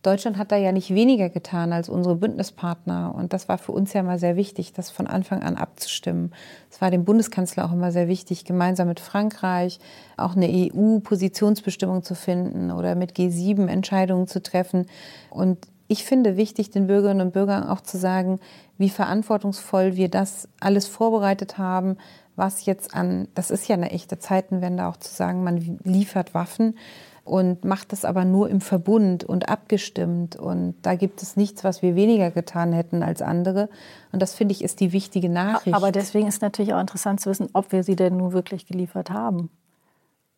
S3: Deutschland hat da ja nicht weniger getan als unsere Bündnispartner. Und das war für uns ja mal sehr wichtig, das von Anfang an abzustimmen. Es war dem Bundeskanzler auch immer sehr wichtig, gemeinsam mit Frankreich auch eine EU-Positionsbestimmung zu finden oder mit G7 Entscheidungen zu treffen. Und ich finde wichtig, den Bürgerinnen und Bürgern auch zu sagen, wie verantwortungsvoll wir das alles vorbereitet haben, was jetzt an, das ist ja eine echte Zeitenwende, auch zu sagen, man liefert Waffen und macht das aber nur im Verbund und abgestimmt. Und da gibt es nichts, was wir weniger getan hätten als andere. Und das finde ich ist die wichtige Nachricht.
S2: Aber deswegen ist natürlich auch interessant zu wissen, ob wir sie denn nun wirklich geliefert haben.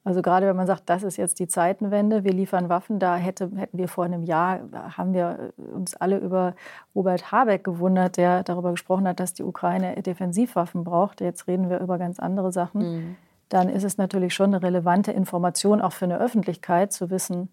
S2: Also gerade wenn man sagt, das ist jetzt die Zeitenwende, wir liefern Waffen, da hätte, hätten wir vor einem Jahr, haben wir uns alle über Robert Habeck gewundert, der darüber gesprochen hat, dass die Ukraine Defensivwaffen braucht. Jetzt reden wir über ganz andere Sachen. Mhm. Dann ist es natürlich schon eine relevante Information auch für eine Öffentlichkeit zu wissen,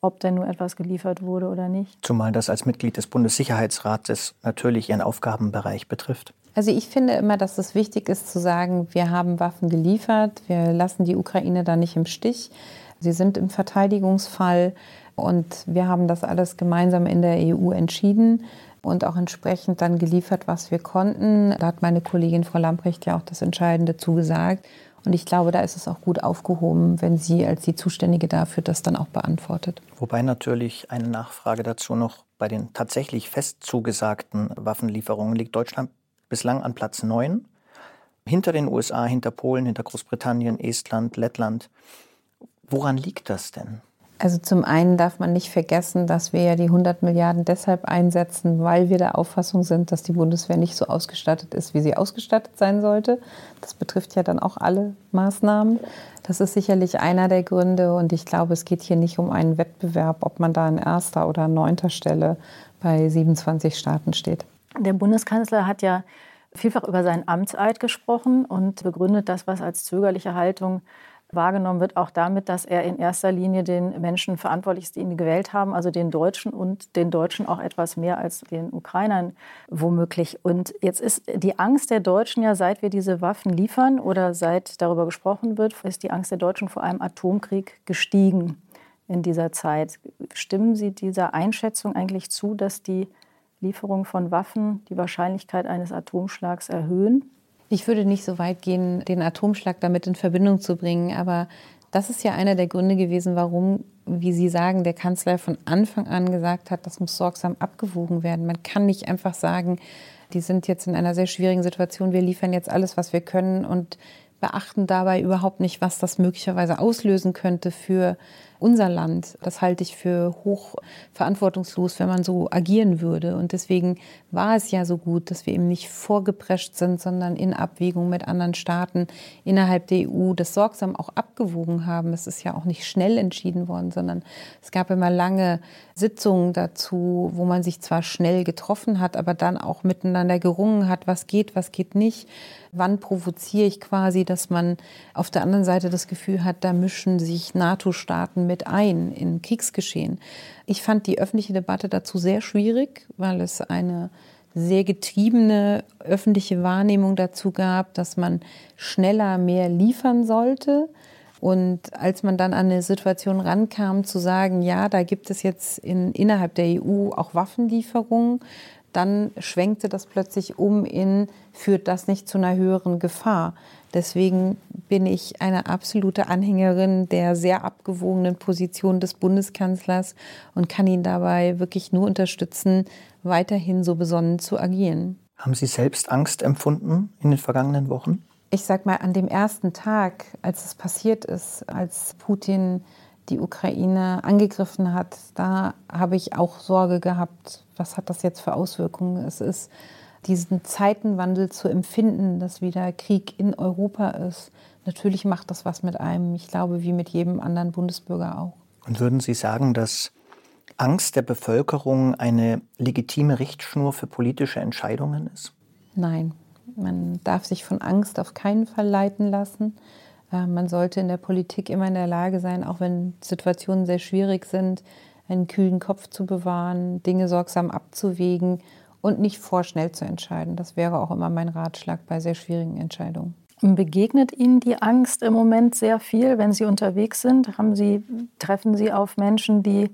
S2: ob denn nun etwas geliefert wurde oder nicht.
S1: Zumal das als Mitglied des Bundessicherheitsrates natürlich Ihren Aufgabenbereich betrifft.
S3: Also ich finde immer, dass es wichtig ist zu sagen, wir haben Waffen geliefert, wir lassen die Ukraine da nicht im Stich. Sie sind im Verteidigungsfall und wir haben das alles gemeinsam in der EU entschieden und auch entsprechend dann geliefert, was wir konnten. Da hat meine Kollegin Frau Lamprecht ja auch das Entscheidende zugesagt. Und ich glaube, da ist es auch gut aufgehoben, wenn sie als die Zuständige dafür das dann auch beantwortet.
S1: Wobei natürlich eine Nachfrage dazu noch bei den tatsächlich fest zugesagten Waffenlieferungen liegt Deutschland bislang an Platz 9. Hinter den USA, hinter Polen, hinter Großbritannien, Estland, Lettland. Woran liegt das denn?
S3: Also zum einen darf man nicht vergessen, dass wir ja die 100 Milliarden deshalb einsetzen, weil wir der Auffassung sind, dass die Bundeswehr nicht so ausgestattet ist, wie sie ausgestattet sein sollte. Das betrifft ja dann auch alle Maßnahmen. Das ist sicherlich einer der Gründe und ich glaube, es geht hier nicht um einen Wettbewerb, ob man da an erster oder neunter Stelle bei 27 Staaten steht.
S2: Der Bundeskanzler hat ja vielfach über seinen Amtseid gesprochen und begründet das, was als zögerliche Haltung wahrgenommen wird, auch damit, dass er in erster Linie den Menschen verantwortlich ist, die ihn gewählt haben, also den Deutschen und den Deutschen auch etwas mehr als den Ukrainern womöglich. Und jetzt ist die Angst der Deutschen ja, seit wir diese Waffen liefern oder seit darüber gesprochen wird, ist die Angst der Deutschen vor einem Atomkrieg gestiegen in dieser Zeit. Stimmen Sie dieser Einschätzung eigentlich zu, dass die Lieferung von Waffen die Wahrscheinlichkeit eines Atomschlags erhöhen?
S3: Ich würde nicht so weit gehen, den Atomschlag damit in Verbindung zu bringen, aber das ist ja einer der Gründe gewesen, warum, wie Sie sagen, der Kanzler von Anfang an gesagt hat, das muss sorgsam abgewogen werden. Man kann nicht einfach sagen, die sind jetzt in einer sehr schwierigen Situation, wir liefern jetzt alles, was wir können und beachten dabei überhaupt nicht, was das möglicherweise auslösen könnte für unser Land. Das halte ich für hoch verantwortungslos, wenn man so agieren würde. Und deswegen war es ja so gut, dass wir eben nicht vorgeprescht sind, sondern in Abwägung mit anderen Staaten innerhalb der EU das sorgsam auch abgewogen haben. Es ist ja auch nicht schnell entschieden worden, sondern es gab immer lange Sitzungen dazu, wo man sich zwar schnell getroffen hat, aber dann auch miteinander gerungen hat, was geht, was geht nicht. Wann provoziere ich quasi, dass man auf der anderen Seite das Gefühl hat, da mischen sich NATO-Staaten mit ein in Kriegsgeschehen. Ich fand die öffentliche Debatte dazu sehr schwierig, weil es eine sehr getriebene öffentliche Wahrnehmung dazu gab, dass man schneller mehr liefern sollte. Und als man dann an eine Situation rankam, zu sagen, ja, da gibt es jetzt in, innerhalb der EU auch Waffenlieferungen, dann schwenkte das plötzlich um in, führt das nicht zu einer höheren Gefahr. Deswegen bin ich eine absolute Anhängerin der sehr abgewogenen Position des Bundeskanzlers und kann ihn dabei wirklich nur unterstützen, weiterhin so besonnen zu agieren.
S1: Haben Sie selbst Angst empfunden in den vergangenen Wochen?
S3: Ich sag mal, an dem ersten Tag, als es passiert ist, als Putin die Ukraine angegriffen hat, da habe ich auch Sorge gehabt, was hat das jetzt für Auswirkungen? Es ist diesen Zeitenwandel zu empfinden, dass wieder Krieg in Europa ist. Natürlich macht das was mit einem, ich glaube, wie mit jedem anderen Bundesbürger auch.
S1: Und würden Sie sagen, dass Angst der Bevölkerung eine legitime Richtschnur für politische Entscheidungen ist?
S3: Nein, man darf sich von Angst auf keinen Fall leiten lassen. Äh, man sollte in der Politik immer in der Lage sein, auch wenn Situationen sehr schwierig sind, einen kühlen Kopf zu bewahren, Dinge sorgsam abzuwägen und nicht vorschnell zu entscheiden. Das wäre auch immer mein Ratschlag bei sehr schwierigen Entscheidungen.
S2: Begegnet Ihnen die Angst im Moment sehr viel, wenn Sie unterwegs sind? Haben Sie, treffen Sie auf Menschen, die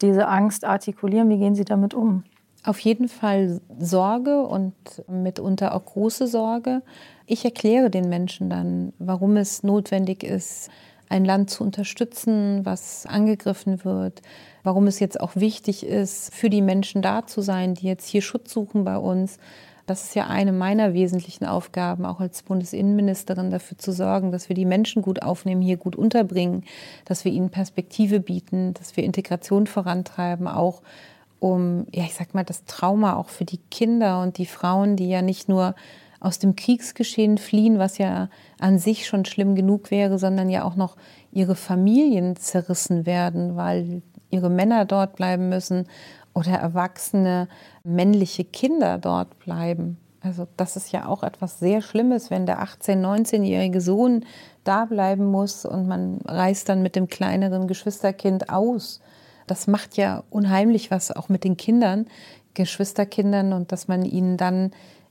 S2: diese Angst artikulieren? Wie gehen Sie damit um?
S3: Auf jeden Fall Sorge und mitunter auch große Sorge. Ich erkläre den Menschen dann, warum es notwendig ist, ein Land zu unterstützen, was angegriffen wird, warum es jetzt auch wichtig ist, für die Menschen da zu sein, die jetzt hier Schutz suchen bei uns. Das ist ja eine meiner wesentlichen Aufgaben, auch als Bundesinnenministerin, dafür zu sorgen, dass wir die Menschen gut aufnehmen, hier gut unterbringen, dass wir ihnen Perspektive bieten, dass wir Integration vorantreiben, auch um, ja, ich sag mal, das Trauma auch für die Kinder und die Frauen, die ja nicht nur aus dem Kriegsgeschehen fliehen, was ja an sich schon schlimm genug wäre, sondern ja auch noch ihre Familien zerrissen werden, weil ihre Männer dort bleiben müssen oder erwachsene männliche Kinder dort bleiben. Also das ist ja auch etwas sehr Schlimmes, wenn der 18-, 19-jährige Sohn da bleiben muss und man reist dann mit dem kleineren Geschwisterkind aus. Das macht ja unheimlich was auch mit den Kindern, Geschwisterkindern und dass man ihnen dann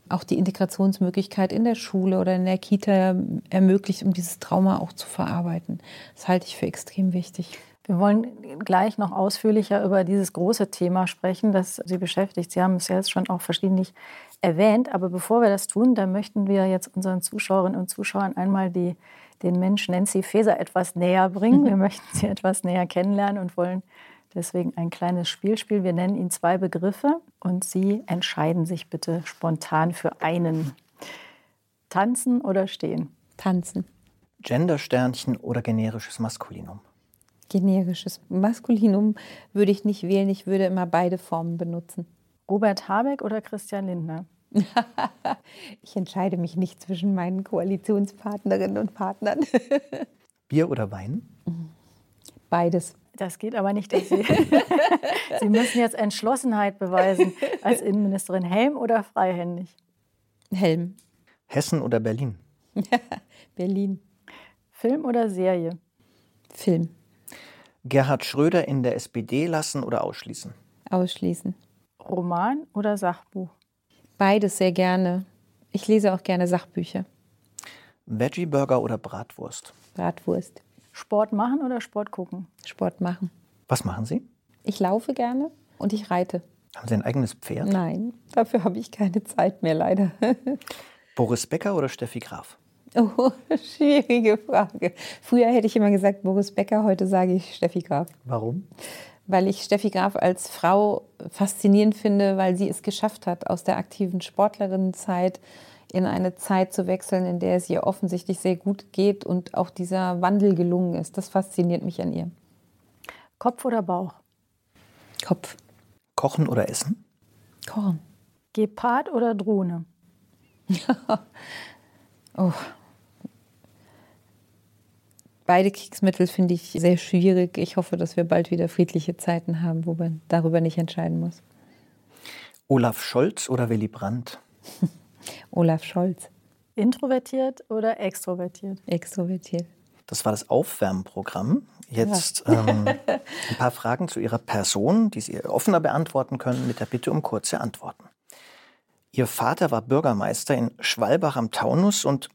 S3: auch die Integrationsmöglichkeit in der Schule oder in der Kita ermöglicht, um dieses Trauma auch zu verarbeiten. Das halte ich für extrem wichtig.
S2: Wir wollen gleich noch ausführlicher über dieses große Thema sprechen, das Sie beschäftigt. Sie haben es ja jetzt schon auch verschiedentlich erwähnt. Aber bevor wir das tun, dann möchten wir jetzt unseren Zuschauerinnen und Zuschauern einmal die, den Mensch Nancy Faeser etwas näher bringen. Wir möchten sie etwas näher kennenlernen und wollen deswegen ein kleines Spiel spielen. Wir nennen Ihnen zwei Begriffe und Sie entscheiden sich bitte spontan für einen. Tanzen oder stehen?
S3: Tanzen.
S1: Gendersternchen oder generisches Maskulinum?
S3: generisches Maskulinum würde ich nicht wählen. Ich würde immer beide Formen benutzen.
S2: Robert Habeck oder Christian Lindner?
S3: ich entscheide mich nicht zwischen meinen Koalitionspartnerinnen und Partnern.
S1: Bier oder Wein?
S3: Beides.
S2: Das geht aber nicht, dass Sie. Sie müssen jetzt Entschlossenheit beweisen als Innenministerin. Helm oder freihändig?
S3: Helm.
S1: Hessen oder Berlin?
S3: Berlin.
S2: Film oder Serie?
S3: Film.
S1: Gerhard Schröder in der SPD lassen oder ausschließen?
S3: Ausschließen.
S2: Roman oder Sachbuch?
S3: Beides sehr gerne. Ich lese auch gerne Sachbücher.
S1: Veggie Burger oder Bratwurst?
S3: Bratwurst.
S2: Sport machen oder Sport gucken?
S3: Sport machen.
S1: Was machen Sie?
S3: Ich laufe gerne und ich reite.
S1: Haben Sie ein eigenes Pferd?
S3: Nein, dafür habe ich keine Zeit mehr leider.
S1: Boris Becker oder Steffi Graf?
S3: Oh, schwierige Frage. Früher hätte ich immer gesagt Boris Becker, heute sage ich Steffi Graf.
S1: Warum?
S3: Weil ich Steffi Graf als Frau faszinierend finde, weil sie es geschafft hat, aus der aktiven Sportlerinnenzeit in eine Zeit zu wechseln, in der es ihr offensichtlich sehr gut geht und auch dieser Wandel gelungen ist. Das fasziniert mich an ihr.
S2: Kopf oder Bauch?
S3: Kopf.
S1: Kochen oder essen?
S3: Kochen.
S2: Gepard oder Drohne?
S3: oh. Beide Kriegsmittel finde ich sehr schwierig. Ich hoffe, dass wir bald wieder friedliche Zeiten haben, wo man darüber nicht entscheiden muss.
S1: Olaf Scholz oder Willy Brandt?
S3: Olaf Scholz.
S2: Introvertiert oder extrovertiert?
S3: Extrovertiert.
S1: Das war das Aufwärmprogramm. Jetzt ja. ähm, ein paar Fragen zu Ihrer Person, die Sie offener beantworten können, mit der Bitte um kurze Antworten. Ihr Vater war Bürgermeister in Schwalbach am Taunus und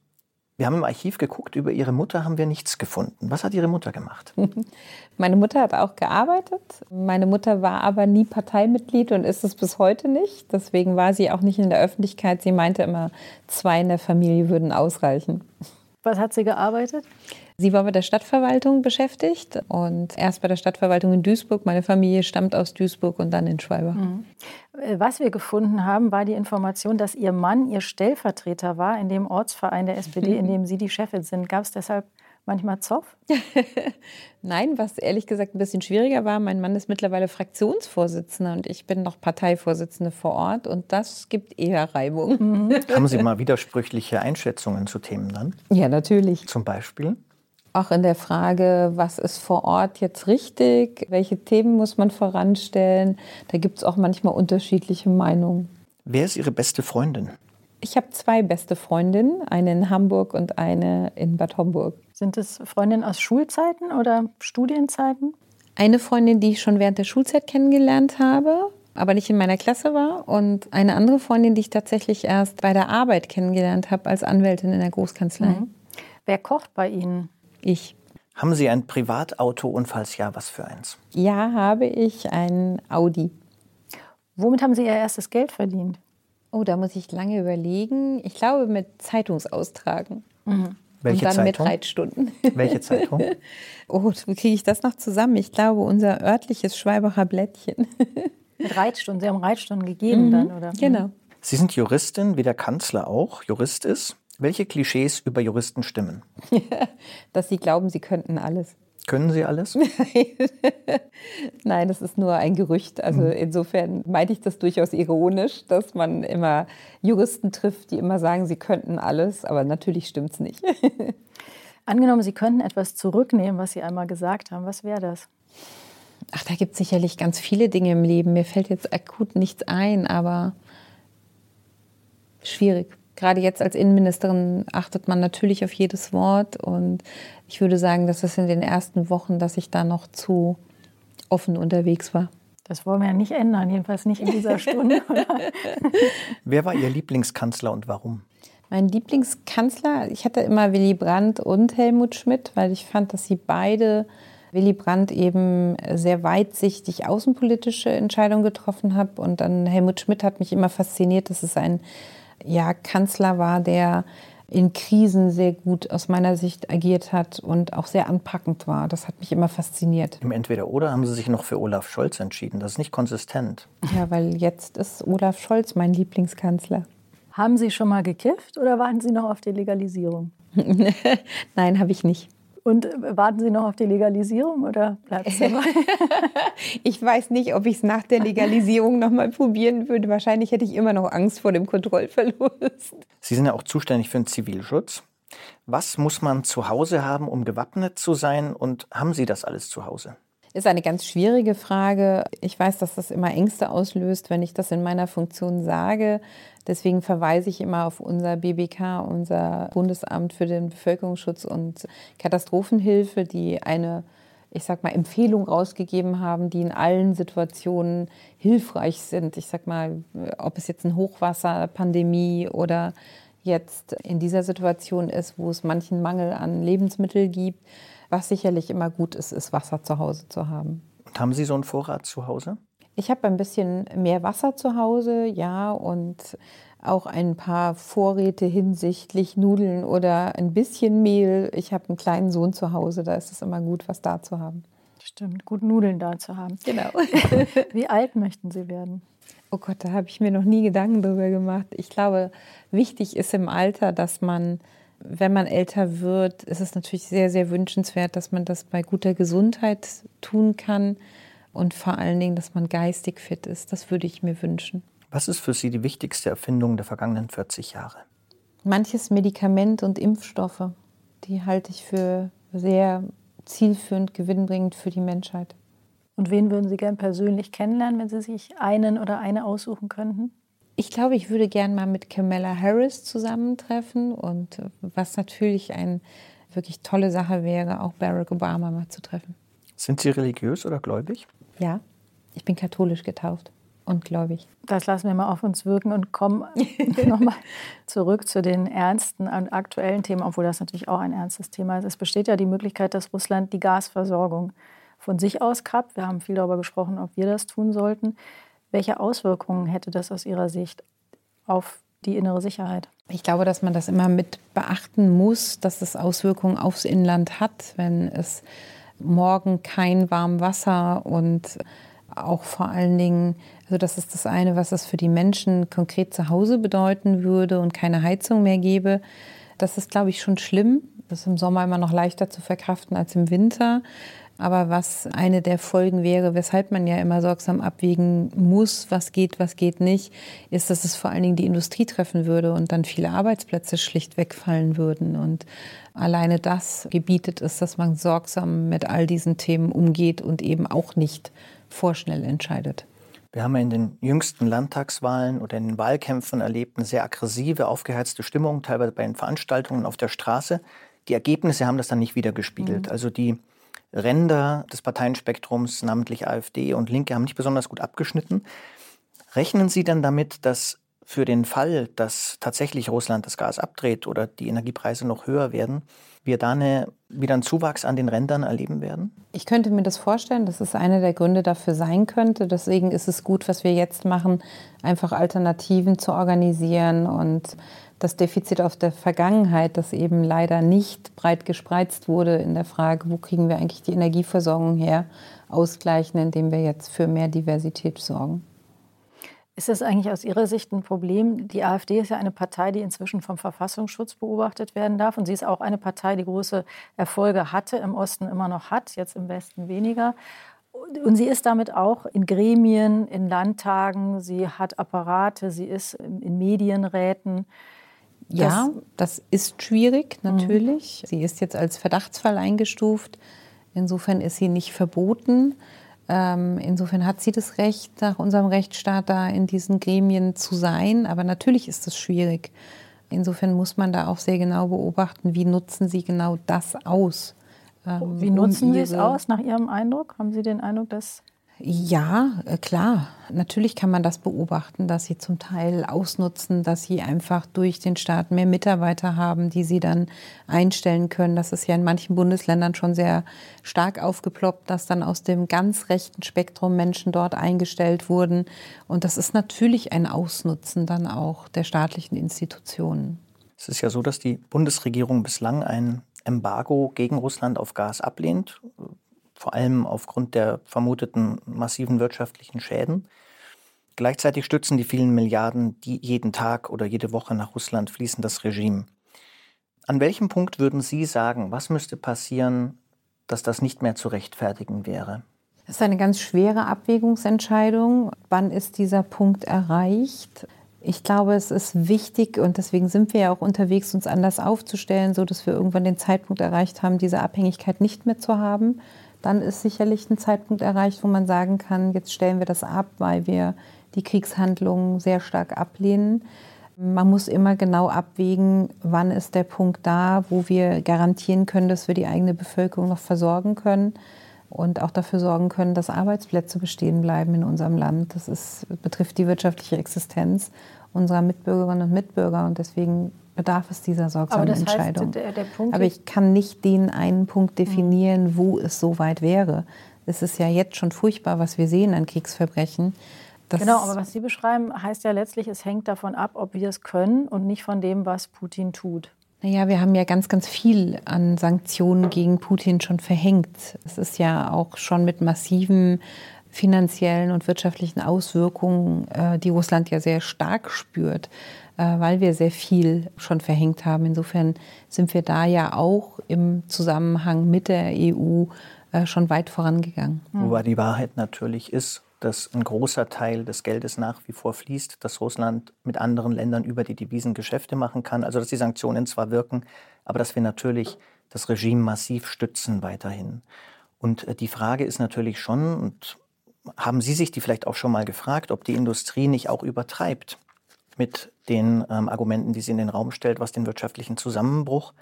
S1: wir haben im Archiv geguckt, über Ihre Mutter haben wir nichts gefunden. Was hat Ihre Mutter gemacht?
S3: Meine Mutter hat auch gearbeitet. Meine Mutter war aber nie Parteimitglied und ist es bis heute nicht. Deswegen war sie auch nicht in der Öffentlichkeit. Sie meinte immer, zwei in der Familie würden ausreichen.
S2: Was hat sie gearbeitet?
S3: Sie war bei der Stadtverwaltung beschäftigt und erst bei der Stadtverwaltung in Duisburg. Meine Familie stammt aus Duisburg und dann in Schwalbach. Mhm.
S2: Äh, was wir gefunden haben, war die Information, dass Ihr Mann Ihr Stellvertreter war in dem Ortsverein der SPD, in dem Sie die Chefin sind. Gab es deshalb manchmal Zoff?
S3: Nein, was ehrlich gesagt ein bisschen schwieriger war, mein Mann ist mittlerweile Fraktionsvorsitzender und ich bin noch Parteivorsitzende vor Ort und das gibt eher Reibung.
S1: Mhm. Haben Sie mal widersprüchliche Einschätzungen zu Themen dann?
S3: Ja, natürlich.
S1: Zum Beispiel?
S3: Auch in der Frage, was ist vor Ort jetzt richtig, welche Themen muss man voranstellen, da gibt es auch manchmal unterschiedliche Meinungen.
S1: Wer ist Ihre beste Freundin?
S3: Ich habe zwei beste Freundinnen, eine in Hamburg und eine in Bad Homburg.
S2: Sind es Freundinnen aus Schulzeiten oder Studienzeiten?
S3: Eine Freundin, die ich schon während der Schulzeit kennengelernt habe, aber nicht in meiner Klasse war. Und eine andere Freundin, die ich tatsächlich erst bei der Arbeit kennengelernt habe als Anwältin in der Großkanzlei. Mhm.
S2: Wer kocht bei Ihnen?
S3: Ich.
S1: Haben Sie ein Privatauto und falls ja, was für eins?
S3: Ja, habe ich ein Audi.
S2: Womit haben Sie Ihr erstes Geld verdient?
S3: Oh, da muss ich lange überlegen. Ich glaube mit Zeitungsaustragen.
S1: Mhm. Welche
S3: Und dann
S1: Zeitung?
S3: mit Reitstunden.
S1: Welche Zeitung?
S3: oh, wie kriege ich das noch zusammen? Ich glaube, unser örtliches Schweibacher Blättchen.
S2: mit Reitstunden. Sie haben Reitstunden gegeben mhm, dann, oder?
S3: Genau.
S1: Sie sind Juristin, wie der Kanzler auch Jurist ist. Welche Klischees über Juristen stimmen?
S3: Dass sie glauben, sie könnten alles.
S1: Können Sie alles?
S3: Nein, das ist nur ein Gerücht. Also mhm. insofern meinte ich das durchaus ironisch, dass man immer Juristen trifft, die immer sagen, sie könnten alles, aber natürlich stimmt es nicht.
S2: Angenommen, Sie könnten etwas zurücknehmen, was Sie einmal gesagt haben, was wäre das?
S3: Ach, da gibt es sicherlich ganz viele Dinge im Leben. Mir fällt jetzt akut nichts ein, aber schwierig gerade jetzt als Innenministerin achtet man natürlich auf jedes Wort. Und ich würde sagen, dass es in den ersten Wochen, dass ich da noch zu offen unterwegs war.
S2: Das wollen wir ja nicht ändern, jedenfalls nicht in dieser Stunde.
S1: Wer war Ihr Lieblingskanzler und warum?
S3: Mein Lieblingskanzler, ich hatte immer Willy Brandt und Helmut Schmidt, weil ich fand, dass sie beide Willy Brandt eben sehr weitsichtig außenpolitische Entscheidungen getroffen hat. Und dann Helmut Schmidt hat mich immer fasziniert. Das ist ein ja, Kanzler war, der in Krisen sehr gut aus meiner Sicht agiert hat und auch sehr anpackend war. Das hat mich immer fasziniert.
S1: Im Entweder-Oder haben Sie sich noch für Olaf Scholz entschieden. Das ist nicht konsistent.
S3: Ja, weil jetzt ist Olaf Scholz mein Lieblingskanzler.
S2: Haben Sie schon mal gekifft oder warten Sie noch auf die Legalisierung?
S3: Nein, habe ich nicht.
S2: Und warten Sie noch auf die Legalisierung oder bleibt es dabei?
S3: ich weiß nicht, ob ich es nach der Legalisierung noch mal probieren würde. Wahrscheinlich hätte ich immer noch Angst vor dem Kontrollverlust.
S1: Sie sind ja auch zuständig für den Zivilschutz. Was muss man zu Hause haben, um gewappnet zu sein? Und haben Sie das alles zu Hause?
S3: Ist eine ganz schwierige Frage. Ich weiß, dass das immer Ängste auslöst, wenn ich das in meiner Funktion sage. Deswegen verweise ich immer auf unser BBK, unser Bundesamt für den Bevölkerungsschutz und Katastrophenhilfe, die eine ich sag mal, Empfehlung rausgegeben haben, die in allen Situationen hilfreich sind. Ich sag mal, ob es jetzt ein Hochwasser, Pandemie oder jetzt in dieser Situation ist, wo es manchen Mangel an Lebensmitteln gibt. Was sicherlich immer gut ist, ist Wasser zu Hause zu haben.
S1: Und haben Sie so einen Vorrat zu Hause?
S3: Ich habe ein bisschen mehr Wasser zu Hause, ja, und auch ein paar Vorräte hinsichtlich Nudeln oder ein bisschen Mehl. Ich habe einen kleinen Sohn zu Hause, da ist es immer gut, was da zu haben.
S2: Stimmt, gut Nudeln da zu haben.
S3: Genau.
S2: Wie alt möchten Sie werden?
S3: Oh Gott, da habe ich mir noch nie Gedanken drüber gemacht. Ich glaube, wichtig ist im Alter, dass man wenn man älter wird, ist es natürlich sehr, sehr wünschenswert, dass man das bei guter Gesundheit tun kann und vor allen Dingen, dass man geistig fit ist. Das würde ich mir wünschen.
S1: Was ist für Sie die wichtigste Erfindung der vergangenen 40 Jahre?
S3: Manches Medikament und Impfstoffe, die halte ich für sehr zielführend, gewinnbringend für die Menschheit.
S2: Und wen würden Sie gern persönlich kennenlernen, wenn Sie sich einen oder eine aussuchen könnten?
S3: Ich glaube, ich würde gern mal mit Kamala Harris zusammentreffen und was natürlich eine wirklich tolle Sache wäre, auch Barack Obama mal zu treffen.
S1: Sind Sie religiös oder gläubig?
S3: Ja, ich bin katholisch getauft und gläubig.
S2: Das lassen wir mal auf uns wirken und kommen nochmal zurück zu den ernsten und aktuellen Themen, obwohl das natürlich auch ein ernstes Thema ist. Es besteht ja die Möglichkeit, dass Russland die Gasversorgung von sich aus kappt. Wir haben viel darüber gesprochen, ob wir das tun sollten. Welche Auswirkungen hätte das aus Ihrer Sicht auf die innere Sicherheit?
S3: Ich glaube, dass man das immer mit beachten muss, dass es Auswirkungen aufs Inland hat, wenn es morgen kein warmes Wasser und auch vor allen Dingen, also das ist das eine, was es für die Menschen konkret zu Hause bedeuten würde und keine Heizung mehr gäbe. Das ist, glaube ich, schon schlimm. Das ist im Sommer immer noch leichter zu verkraften als im Winter. Aber was eine der Folgen wäre, weshalb man ja immer sorgsam abwägen muss, was geht, was geht nicht, ist, dass es vor allen Dingen die Industrie treffen würde und dann viele Arbeitsplätze schlicht wegfallen würden. Und alleine das gebietet es, dass man sorgsam mit all diesen Themen umgeht und eben auch nicht vorschnell entscheidet.
S1: Wir haben ja in den jüngsten Landtagswahlen oder in den Wahlkämpfen erlebt eine sehr aggressive, aufgeheizte Stimmung, teilweise bei den Veranstaltungen auf der Straße. Die Ergebnisse haben das dann nicht wiedergespiegelt. Mhm. Also die Ränder des Parteienspektrums, namentlich AfD und Linke, haben nicht besonders gut abgeschnitten. Rechnen Sie denn damit, dass für den Fall, dass tatsächlich Russland das Gas abdreht oder die Energiepreise noch höher werden, wir da eine, wieder einen Zuwachs an den Rändern erleben werden?
S3: Ich könnte mir das vorstellen, dass es einer der Gründe dafür sein könnte. Deswegen ist es gut, was wir jetzt machen, einfach Alternativen zu organisieren und das Defizit auf der Vergangenheit, das eben leider nicht breit gespreizt wurde in der Frage, wo kriegen wir eigentlich die Energieversorgung her, ausgleichen, indem wir jetzt für mehr Diversität sorgen.
S2: Ist das eigentlich aus Ihrer Sicht ein Problem? Die AfD ist ja eine Partei, die inzwischen vom Verfassungsschutz beobachtet werden darf. Und sie ist auch eine Partei, die große Erfolge hatte, im Osten immer noch hat, jetzt im Westen weniger. Und sie ist damit auch in Gremien, in Landtagen, sie hat Apparate, sie ist in Medienräten.
S3: Ja, das ist schwierig natürlich. Mhm. Sie ist jetzt als Verdachtsfall eingestuft. Insofern ist sie nicht verboten. Ähm, insofern hat sie das Recht, nach unserem Rechtsstaat da in diesen Gremien zu sein. Aber natürlich ist das schwierig. Insofern muss man da auch sehr genau beobachten, wie nutzen sie genau das aus.
S2: Ähm, wie nutzen um sie es aus, nach Ihrem Eindruck? Haben Sie den Eindruck, dass
S3: ja, äh, klar. Natürlich kann man das beobachten, dass sie zum Teil ausnutzen, dass sie einfach durch den Staat mehr Mitarbeiter haben, die sie dann einstellen können. Das ist ja in manchen Bundesländern schon sehr stark aufgeploppt, dass dann aus dem ganz rechten Spektrum Menschen dort eingestellt wurden. Und das ist natürlich ein Ausnutzen dann auch der staatlichen Institutionen.
S1: Es ist ja so, dass die Bundesregierung bislang ein Embargo gegen Russland auf Gas ablehnt vor allem aufgrund der vermuteten massiven wirtschaftlichen Schäden. Gleichzeitig stützen die vielen Milliarden, die jeden Tag oder jede Woche nach Russland fließen, das Regime. An welchem Punkt würden Sie sagen, was müsste passieren, dass das nicht mehr zu rechtfertigen wäre?
S3: Es ist eine ganz schwere Abwägungsentscheidung. Wann ist dieser Punkt erreicht? Ich glaube, es ist wichtig und deswegen sind wir ja auch unterwegs, uns anders aufzustellen, so dass wir irgendwann den Zeitpunkt erreicht haben, diese Abhängigkeit nicht mehr zu haben dann ist sicherlich ein Zeitpunkt erreicht, wo man sagen kann, jetzt stellen wir das ab, weil wir die Kriegshandlungen sehr stark ablehnen. Man muss immer genau abwägen, wann ist der Punkt da, wo wir garantieren können, dass wir die eigene Bevölkerung noch versorgen können und auch dafür sorgen können, dass Arbeitsplätze bestehen bleiben in unserem Land. Das ist, betrifft die wirtschaftliche Existenz unserer Mitbürgerinnen und Mitbürger und deswegen bedarf es dieser sorgsamen Aber Entscheidung. Heißt, der, der Aber ich kann nicht den einen Punkt definieren, wo es so weit wäre. Es ist ja jetzt schon furchtbar, was wir sehen an Kriegsverbrechen.
S2: Das genau, aber was Sie beschreiben, heißt ja letztlich, es hängt davon ab, ob wir es können und nicht von dem, was Putin tut.
S3: Naja, wir haben ja ganz, ganz viel an Sanktionen gegen Putin schon verhängt. Es ist ja auch schon mit massiven finanziellen und wirtschaftlichen Auswirkungen, äh, die Russland ja sehr stark spürt, weil wir sehr viel schon verhängt haben. Insofern sind wir da ja auch im Zusammenhang mit der EU äh, schon weit vorangegangen.
S1: Wobei die Wahrheit natürlich ist, dass ein großer Teil des Geldes nach wie vor fließt, dass Russland mit anderen Ländern über die Devisen Geschäfte machen kann. Also dass die Sanktionen zwar wirken, aber dass wir natürlich das Regime massiv stützen weiterhin. Und äh, die Frage ist natürlich schon, und haben Sie sich die vielleicht auch schon mal gefragt, ob die Industrie nicht auch übertreibt mit den ähm, Argumenten, die sie in den Raum stellt, was den wirtschaftlichen Zusammenbruch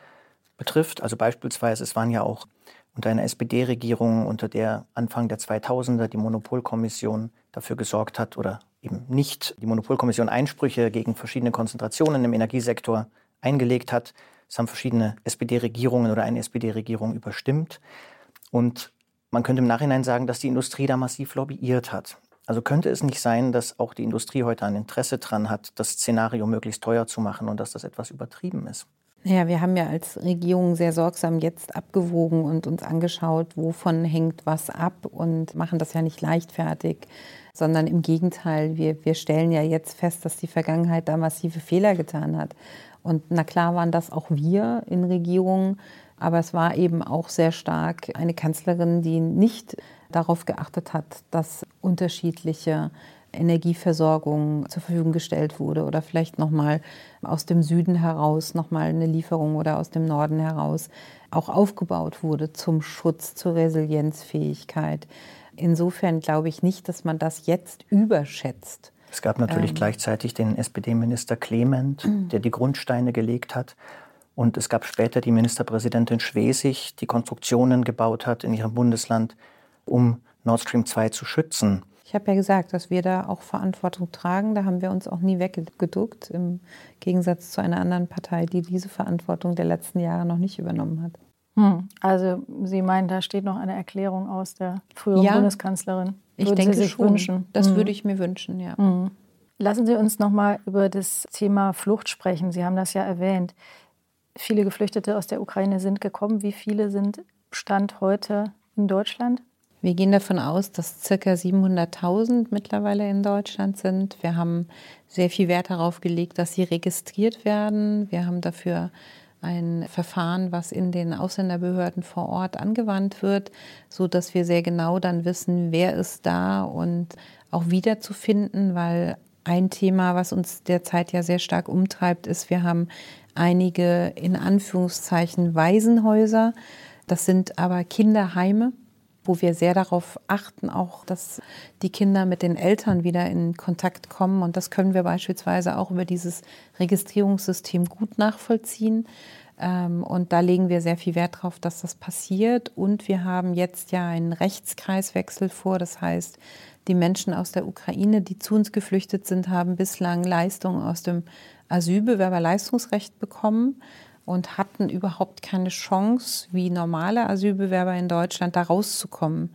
S1: betrifft? Also beispielsweise, es waren ja auch unter einer SPD-Regierung, unter der Anfang der 2000er die Monopolkommission dafür gesorgt hat oder eben nicht die Monopolkommission Einsprüche gegen verschiedene Konzentrationen im Energiesektor eingelegt hat. Es haben verschiedene SPD-Regierungen oder eine SPD-Regierung überstimmt. Und man könnte im Nachhinein sagen, dass die Industrie da massiv lobbyiert hat. Also könnte es nicht sein, dass auch die Industrie heute ein Interesse daran hat, das Szenario möglichst teuer zu machen und dass das etwas übertrieben ist?
S3: Ja, wir haben ja als Regierung sehr sorgsam jetzt abgewogen und uns angeschaut, wovon hängt was ab und machen das ja nicht leichtfertig, sondern im Gegenteil, wir, wir stellen ja jetzt fest, dass die Vergangenheit da massive Fehler getan hat. Und na klar waren das auch wir in Regierungen, aber es war eben auch sehr stark eine Kanzlerin, die nicht darauf geachtet hat, dass unterschiedliche Energieversorgung zur Verfügung gestellt wurde oder vielleicht nochmal aus dem Süden heraus nochmal eine Lieferung oder aus dem Norden heraus auch aufgebaut wurde zum Schutz, zur Resilienzfähigkeit. Insofern glaube ich nicht, dass man das jetzt überschätzt.
S1: Es gab natürlich ähm, gleichzeitig den SPD-Minister Clement, mhm. der die Grundsteine gelegt hat. Und es gab später die Ministerpräsidentin Schwesig, die Konstruktionen gebaut hat in ihrem Bundesland, um Nord Stream 2 zu schützen.
S3: Ich habe ja gesagt, dass wir da auch Verantwortung tragen. Da haben wir uns auch nie weggeduckt, im Gegensatz zu einer anderen Partei, die diese Verantwortung der letzten Jahre noch nicht übernommen hat.
S2: Hm. Also Sie meinen, da steht noch eine Erklärung aus der früheren ja, Bundeskanzlerin. Würden
S3: ich denke Sie sich schon. wünschen? Das hm. würde ich mir wünschen, ja. Hm.
S2: Lassen Sie uns noch mal über das Thema Flucht sprechen. Sie haben das ja erwähnt. Viele Geflüchtete aus der Ukraine sind gekommen. Wie viele sind Stand heute in Deutschland?
S3: Wir gehen davon aus, dass ca. 700.000 mittlerweile in Deutschland sind. Wir haben sehr viel Wert darauf gelegt, dass sie registriert werden. Wir haben dafür ein Verfahren, was in den Ausländerbehörden vor Ort angewandt wird, so dass wir sehr genau dann wissen, wer ist da und auch wiederzufinden, weil ein Thema, was uns derzeit ja sehr stark umtreibt, ist, wir haben einige in Anführungszeichen Waisenhäuser. Das sind aber Kinderheime, wo wir sehr darauf achten, auch, dass die Kinder mit den Eltern wieder in Kontakt kommen. Und das können wir beispielsweise auch über dieses Registrierungssystem gut nachvollziehen. Ähm, und da legen wir sehr viel Wert darauf, dass das passiert. Und wir haben jetzt ja einen Rechtskreiswechsel vor. Das heißt, die Menschen aus der Ukraine, die zu uns geflüchtet sind, haben bislang Leistungen aus dem Asylbewerberleistungsrecht bekommen und hatten überhaupt keine Chance, wie normale Asylbewerber in Deutschland da rauszukommen.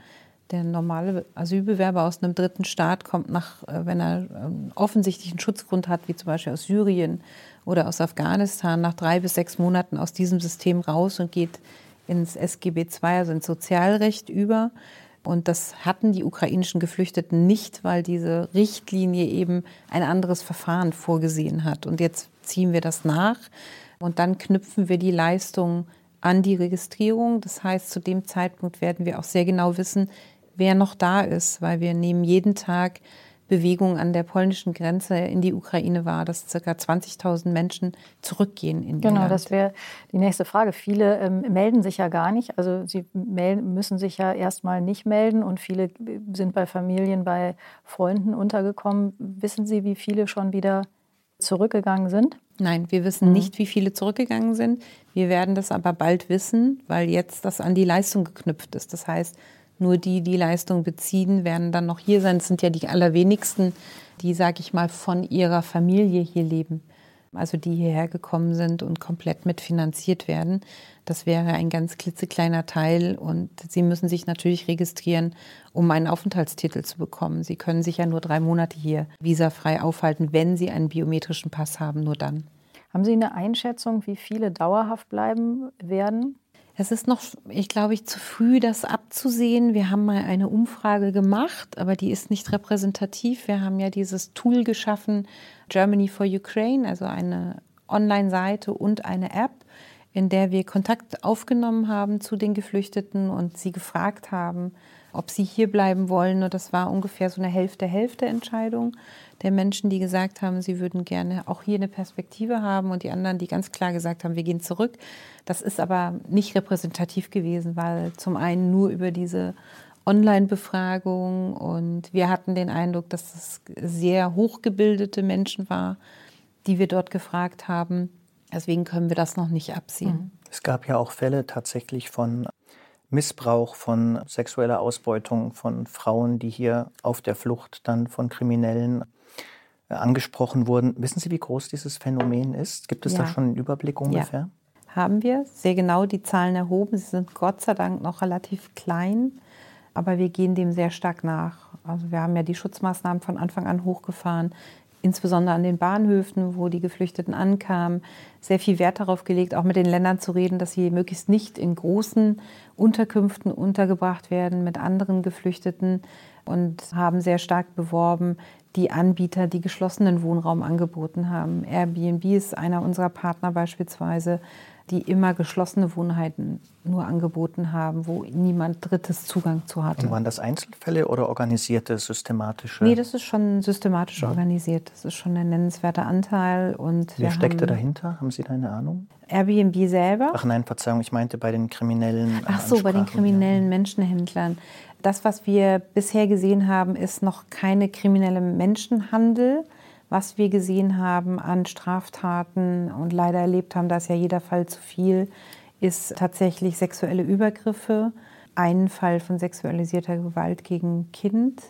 S3: Der normale Asylbewerber aus einem dritten Staat kommt nach, äh, wenn er ähm, offensichtlich einen Schutzgrund hat, wie zum Beispiel aus Syrien oder aus Afghanistan, nach drei bis sechs Monaten aus diesem System raus und geht ins SGB II, also ins Sozialrecht über. Und das hatten die ukrainischen Geflüchteten nicht, weil diese Richtlinie eben ein anderes Verfahren vorgesehen hat. Und jetzt ziehen wir das nach und dann knüpfen wir die Leistung an die Registrierung. Das heißt, zu dem Zeitpunkt werden wir auch sehr genau wissen, wer noch da ist, weil wir nehmen jeden Tag Bewegung an der polnischen Grenze in die Ukraine wahr, dass ca. 20.000 Menschen zurückgehen in
S2: Genau, Land. das wäre die nächste Frage. Viele ähm, melden sich ja gar nicht. Also sie melden, müssen sich ja erstmal nicht melden und viele sind bei Familien, bei Freunden untergekommen. Wissen Sie, wie viele schon wieder zurückgegangen sind?
S3: Nein, wir wissen mhm. nicht, wie viele zurückgegangen sind. Wir werden das aber bald wissen, weil jetzt das an die Leistung geknüpft ist. Das heißt, nur die, die Leistung beziehen, werden dann noch hier sein. Es sind ja die allerwenigsten, die, sage ich mal, von ihrer Familie hier leben. Also die hierher gekommen sind und komplett mitfinanziert werden. Das wäre ein ganz klitzekleiner Teil und Sie müssen sich natürlich registrieren, um einen Aufenthaltstitel zu bekommen. Sie können sich ja nur drei Monate hier visafrei aufhalten, wenn Sie einen biometrischen Pass haben, nur dann.
S2: Haben Sie eine Einschätzung, wie viele dauerhaft bleiben werden?
S3: Es ist noch, ich glaube, ich zu früh, das abzusehen. Wir haben mal eine Umfrage gemacht, aber die ist nicht repräsentativ. Wir haben ja dieses Tool geschaffen, Germany for Ukraine, also eine Online-Seite und eine App, in der wir Kontakt aufgenommen haben zu den Geflüchteten und sie gefragt haben, ob sie hier bleiben wollen. Und das war ungefähr so eine Hälfte-Hälfte-Entscheidung der Menschen, die gesagt haben, sie würden gerne auch hier eine Perspektive haben und die anderen, die ganz klar gesagt haben, wir gehen zurück. Das ist aber nicht repräsentativ gewesen, weil zum einen nur über diese Online-Befragung und wir hatten den Eindruck, dass es sehr hochgebildete Menschen war, die wir dort gefragt haben. Deswegen können wir das noch nicht absehen.
S1: Es gab ja auch Fälle tatsächlich von Missbrauch, von sexueller Ausbeutung von Frauen, die hier auf der Flucht dann von Kriminellen äh, angesprochen wurden. Wissen Sie, wie groß dieses Phänomen ist? Gibt es ja. da schon einen Überblick ungefähr?
S3: Ja, haben wir sehr genau die Zahlen erhoben. Sie sind Gott sei Dank noch relativ klein, aber wir gehen dem sehr stark nach. Also wir haben ja die Schutzmaßnahmen von Anfang an hochgefahren insbesondere an den Bahnhöfen, wo die Geflüchteten ankamen, sehr viel Wert darauf gelegt, auch mit den Ländern zu reden, dass sie möglichst nicht in großen Unterkünften untergebracht werden mit anderen Geflüchteten und haben sehr stark beworben, die Anbieter, die geschlossenen Wohnraum angeboten haben. Airbnb ist einer unserer Partner beispielsweise, die immer geschlossene Wohnheiten nur angeboten haben, wo niemand Drittes Zugang zu hatte.
S1: Und waren das Einzelfälle oder organisierte, systematische?
S3: Nee, das ist schon systematisch ja. organisiert. Das ist schon ein nennenswerter Anteil. Und
S1: Wer steckte dahinter? Haben Sie da eine Ahnung?
S3: Airbnb selber.
S1: Ach nein, Verzeihung, ich meinte bei den kriminellen.
S3: Ach so, bei den kriminellen Menschenhändlern. Das, was wir bisher gesehen haben, ist noch keine kriminelle Menschenhandel was wir gesehen haben an Straftaten und leider erlebt haben, da ist ja jeder Fall zu viel, ist tatsächlich sexuelle Übergriffe, ein Fall von sexualisierter Gewalt gegen Kind.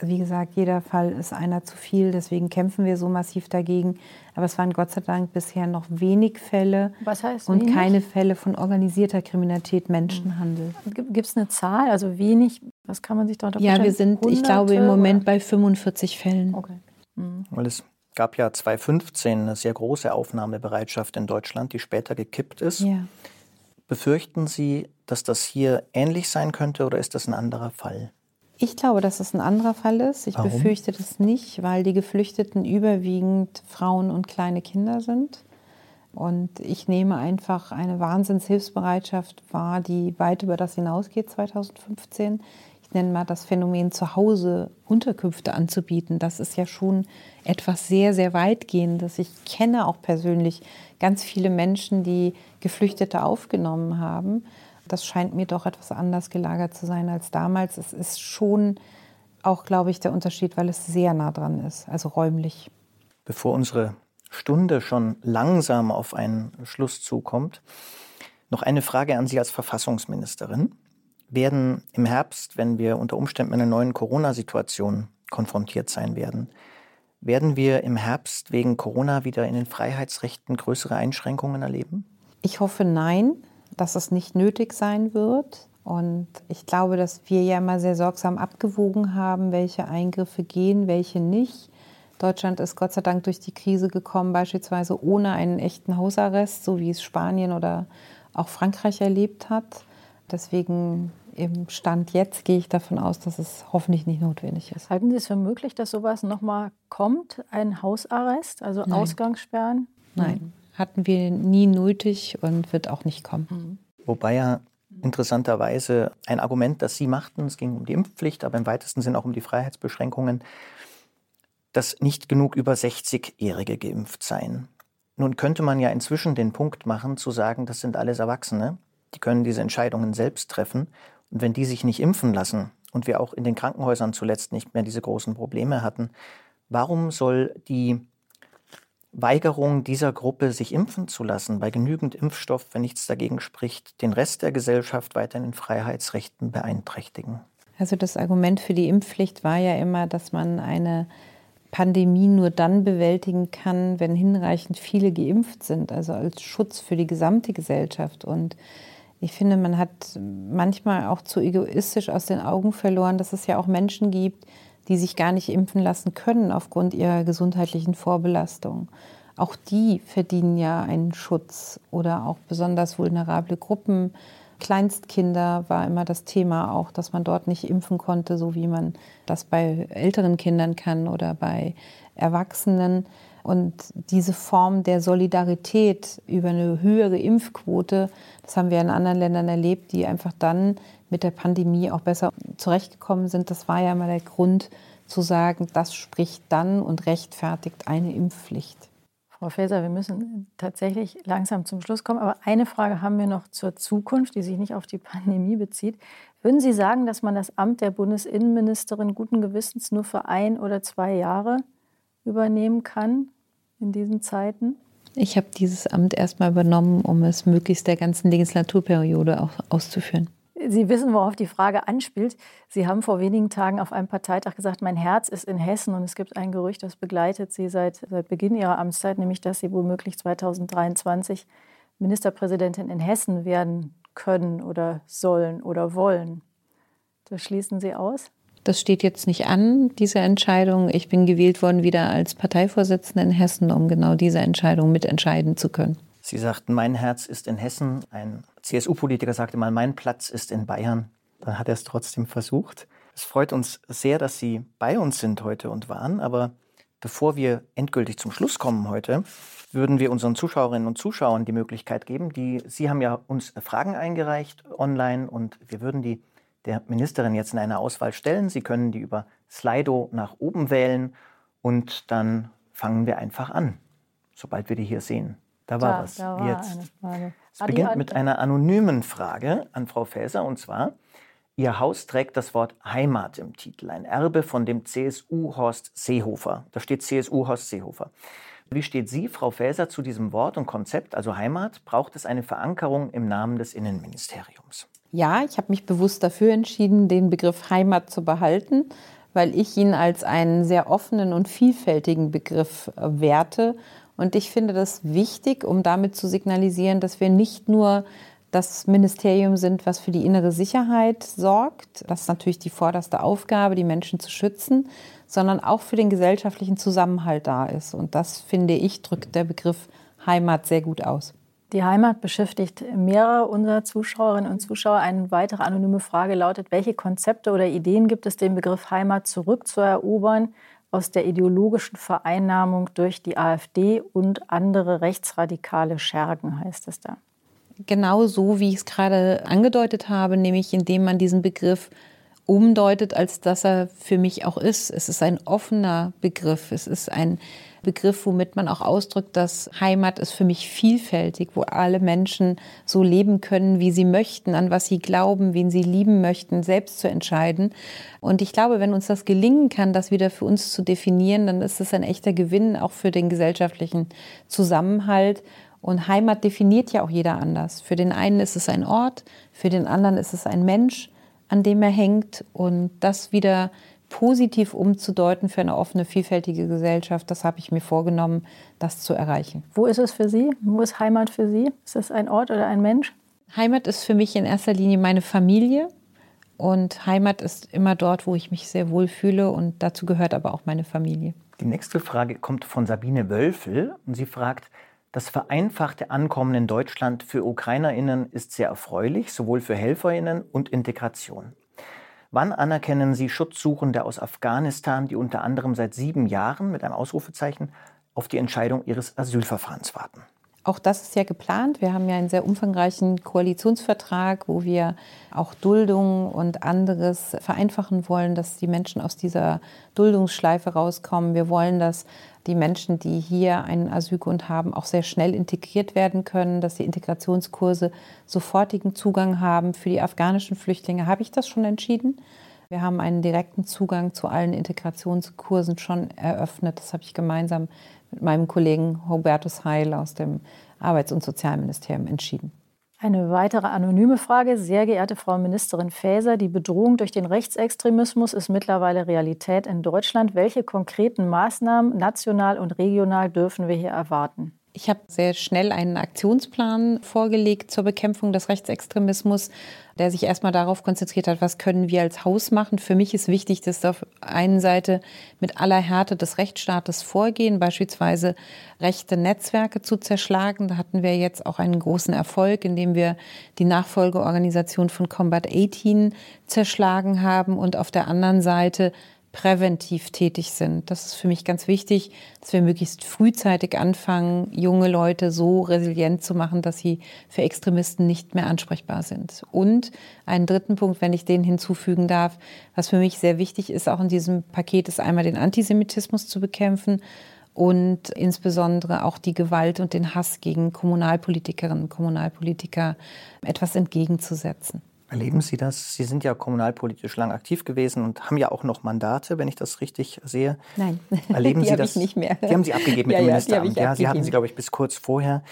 S3: Wie gesagt, jeder Fall ist einer zu viel, deswegen kämpfen wir so massiv dagegen. Aber es waren Gott sei Dank bisher noch wenig Fälle
S2: Was heißt
S3: und
S2: wenig?
S3: keine Fälle von organisierter Kriminalität, Menschenhandel.
S2: Gibt es eine Zahl, also wenig? Was kann man sich darunter
S3: vorstellen? Ja, wir sind, ich glaube, im Moment bei 45 Fällen.
S2: Okay.
S1: Mhm. Weil es gab ja 2015 eine sehr große Aufnahmebereitschaft in Deutschland, die später gekippt ist. Ja. Befürchten Sie, dass das hier ähnlich sein könnte oder ist das ein anderer Fall?
S3: Ich glaube, dass es ein anderer Fall ist. Ich Warum? befürchte das nicht, weil die Geflüchteten überwiegend Frauen und kleine Kinder sind. Und ich nehme einfach eine Wahnsinnshilfsbereitschaft wahr, die weit über das hinausgeht 2015 ich nenne mal das Phänomen zu Hause Unterkünfte anzubieten, das ist ja schon etwas sehr, sehr weitgehendes. Ich kenne auch persönlich ganz viele Menschen, die Geflüchtete aufgenommen haben. Das scheint mir doch etwas anders gelagert zu sein als damals. Es ist schon auch, glaube ich, der Unterschied, weil es sehr nah dran ist, also räumlich.
S1: Bevor unsere Stunde schon langsam auf einen Schluss zukommt, noch eine Frage an Sie als Verfassungsministerin werden im Herbst, wenn wir unter Umständen mit einer neuen Corona-Situation konfrontiert sein werden, werden wir im Herbst wegen Corona wieder in den Freiheitsrechten größere Einschränkungen erleben?
S3: Ich hoffe nein, dass es nicht nötig sein wird. Und ich glaube, dass wir ja immer sehr sorgsam abgewogen haben, welche Eingriffe gehen, welche nicht. Deutschland ist Gott sei Dank durch die Krise gekommen, beispielsweise ohne einen echten Hausarrest, so wie es Spanien oder auch Frankreich erlebt hat. Deswegen im Stand jetzt gehe ich davon aus, dass es hoffentlich nicht notwendig ist.
S2: Halten Sie es für möglich, dass sowas nochmal kommt, ein Hausarrest, also Nein. Ausgangssperren?
S3: Nein, hatten wir nie nötig und wird auch nicht kommen. Mhm.
S1: Wobei ja interessanterweise ein Argument, das Sie machten, es ging um die Impfpflicht, aber im weitesten Sinn auch um die Freiheitsbeschränkungen, dass nicht genug über 60-Jährige geimpft seien. Nun könnte man ja inzwischen den Punkt machen, zu sagen, das sind alles Erwachsene die können diese Entscheidungen selbst treffen. Wenn die sich nicht impfen lassen und wir auch in den Krankenhäusern zuletzt nicht mehr diese großen Probleme hatten, warum soll die Weigerung dieser Gruppe, sich impfen zu lassen, bei genügend Impfstoff, wenn nichts dagegen spricht, den Rest der Gesellschaft weiter in Freiheitsrechten beeinträchtigen?
S3: Also das Argument für die Impfpflicht war ja immer, dass man eine Pandemie nur dann bewältigen kann, wenn hinreichend viele geimpft sind, also als Schutz für die gesamte Gesellschaft. Und ich finde, man hat manchmal auch zu egoistisch aus den Augen verloren, dass es ja auch Menschen gibt, die sich gar nicht impfen lassen können aufgrund ihrer gesundheitlichen Vorbelastung. auch die verdienen ja einen Schutz oder auch besonders vulnerable Gruppen. Kleinstkinder war immer das Thema auch, dass man dort nicht impfen konnte, so wie man das bei älteren Kindern kann oder bei Erwachsenen. Und diese Form der Solidarität über eine höhere Impfquote, das haben wir in anderen Ländern erlebt, die einfach dann mit der Pandemie auch besser zurechtgekommen sind. Das war ja mal der Grund zu sagen, das spricht dann und rechtfertigt eine Impfpflicht.
S2: Frau Faeser, wir müssen tatsächlich langsam zum Schluss kommen. Aber eine Frage haben wir noch zur Zukunft, die sich nicht auf die Pandemie bezieht. Würden Sie sagen, dass man das Amt der Bundesinnenministerin guten Gewissens nur für ein oder zwei Jahre übernehmen kann in diesen Zeiten?
S3: Ich habe dieses Amt erstmal übernommen, um es möglichst der ganzen Legislaturperiode auch auszuführen.
S2: Sie wissen, worauf die Frage anspielt. Sie haben vor wenigen Tagen auf einem Parteitag gesagt, mein Herz ist in Hessen und es gibt ein Gerücht, das begleitet Sie seit, seit Beginn Ihrer Amtszeit, nämlich dass Sie womöglich 2023 Ministerpräsidentin in Hessen werden können oder sollen oder wollen. Das schließen Sie aus?
S3: Das steht jetzt nicht an, diese Entscheidung. Ich bin gewählt worden wieder als Parteivorsitzende in Hessen, um genau diese Entscheidung mitentscheiden zu können.
S1: Sie sagten, mein Herz ist in Hessen. Ein CSU-Politiker sagte mal, mein Platz ist in Bayern. Dann hat er es trotzdem versucht. Es freut uns sehr, dass Sie bei uns sind heute und waren. Aber bevor wir endgültig zum Schluss kommen heute, würden wir unseren Zuschauerinnen und Zuschauern die Möglichkeit geben, die Sie haben ja uns Fragen eingereicht online und wir würden die der Ministerin jetzt in eine Auswahl stellen. Sie können die über Slido nach oben wählen und dann fangen wir einfach an, sobald wir die hier sehen. Da war da, was. Da war Jetzt. Es beginnt mit einer anonymen Frage an Frau Faeser und zwar: Ihr Haus trägt das Wort Heimat im Titel, ein Erbe von dem CSU Horst Seehofer. Da steht CSU Horst Seehofer. Wie steht Sie, Frau Faeser, zu diesem Wort und Konzept, also Heimat? Braucht es eine Verankerung im Namen des Innenministeriums?
S3: Ja, ich habe mich bewusst dafür entschieden, den Begriff Heimat zu behalten, weil ich ihn als einen sehr offenen und vielfältigen Begriff äh, werte und ich finde das wichtig, um damit zu signalisieren, dass wir nicht nur das Ministerium sind, was für die innere Sicherheit sorgt. Das ist natürlich die vorderste Aufgabe, die Menschen zu schützen, sondern auch für den gesellschaftlichen Zusammenhalt da ist. Und das, finde ich, drückt der Begriff Heimat sehr gut aus.
S2: Die Heimat beschäftigt mehrere unserer Zuschauerinnen und Zuschauer. Eine weitere anonyme Frage lautet, welche Konzepte oder Ideen gibt es, den Begriff Heimat zurückzuerobern? aus der ideologischen Vereinnahmung durch die AfD und andere rechtsradikale Schergen, heißt es da.
S3: Genau so, wie ich es gerade angedeutet habe, nämlich indem man diesen Begriff umdeutet, als dass er für mich auch ist. Es ist ein offener Begriff. Es ist ein Begriff, womit man auch ausdrückt, dass Heimat ist für mich vielfältig, wo alle Menschen so leben können, wie sie möchten, an was sie glauben, wen sie lieben möchten, selbst zu entscheiden. Und ich glaube, wenn uns das gelingen kann, das wieder für uns zu definieren, dann ist es ein echter Gewinn auch für den gesellschaftlichen Zusammenhalt. Und Heimat definiert ja auch jeder anders. Für den einen ist es ein Ort, für den anderen ist es ein Mensch, an dem er hängt. Und das wieder positiv umzudeuten für eine offene, vielfältige Gesellschaft. Das habe ich mir vorgenommen, das zu erreichen.
S2: Wo ist es für Sie? Wo ist Heimat für Sie? Ist es ein Ort oder ein Mensch?
S3: Heimat ist für mich in erster Linie meine Familie. Und Heimat ist immer dort, wo ich mich sehr wohl fühle. Und dazu gehört aber auch meine Familie.
S1: Die nächste Frage kommt von Sabine Wölfel. Und sie fragt, das vereinfachte Ankommen in Deutschland für Ukrainerinnen ist sehr erfreulich, sowohl für Helferinnen und Integration. Wann anerkennen Sie Schutzsuchende aus Afghanistan, die unter anderem seit sieben Jahren mit einem Ausrufezeichen auf die Entscheidung ihres Asylverfahrens warten?
S3: Auch das ist ja geplant. Wir haben ja einen sehr umfangreichen Koalitionsvertrag, wo wir auch Duldung und anderes vereinfachen wollen, dass die Menschen aus dieser Duldungsschleife rauskommen. Wir wollen, dass die Menschen, die hier einen Asylgrund haben, auch sehr schnell integriert werden können, dass die Integrationskurse sofortigen Zugang haben. Für die afghanischen Flüchtlinge habe ich das schon entschieden. Wir haben einen direkten Zugang zu allen Integrationskursen schon eröffnet. Das habe ich gemeinsam mit meinem Kollegen Hubertus Heil aus dem Arbeits- und Sozialministerium entschieden.
S2: Eine weitere anonyme Frage. Sehr geehrte Frau Ministerin Faeser, die Bedrohung durch den Rechtsextremismus ist mittlerweile Realität in Deutschland. Welche konkreten Maßnahmen national und regional dürfen wir hier erwarten?
S3: Ich habe sehr schnell einen Aktionsplan vorgelegt zur Bekämpfung des Rechtsextremismus, der sich erstmal darauf konzentriert hat, was können wir als Haus machen. Für mich ist wichtig, dass auf einen Seite mit aller Härte des Rechtsstaates vorgehen, beispielsweise rechte Netzwerke zu zerschlagen. Da hatten wir jetzt auch einen großen Erfolg, indem wir die Nachfolgeorganisation von Combat 18 zerschlagen haben und auf der anderen Seite präventiv tätig sind. Das ist für mich ganz wichtig, dass wir möglichst frühzeitig anfangen, junge Leute so resilient zu machen, dass sie für Extremisten nicht mehr ansprechbar sind. Und einen dritten Punkt, wenn ich den hinzufügen darf, was für mich sehr wichtig ist, auch in diesem Paket, ist einmal den Antisemitismus zu bekämpfen und insbesondere auch die Gewalt und den Hass gegen Kommunalpolitikerinnen und Kommunalpolitiker etwas entgegenzusetzen.
S1: Erleben Sie das? Sie sind ja kommunalpolitisch lang aktiv gewesen und haben ja auch noch Mandate, wenn ich das richtig sehe.
S3: Nein,
S1: Erleben
S3: die
S1: Sie das?
S3: Ich nicht mehr.
S1: Die haben Sie abgegeben mit
S3: ja,
S1: dem
S3: ja,
S1: Ministeramt.
S3: Ja,
S1: Sie hatten sie, glaube ich, bis kurz vorher.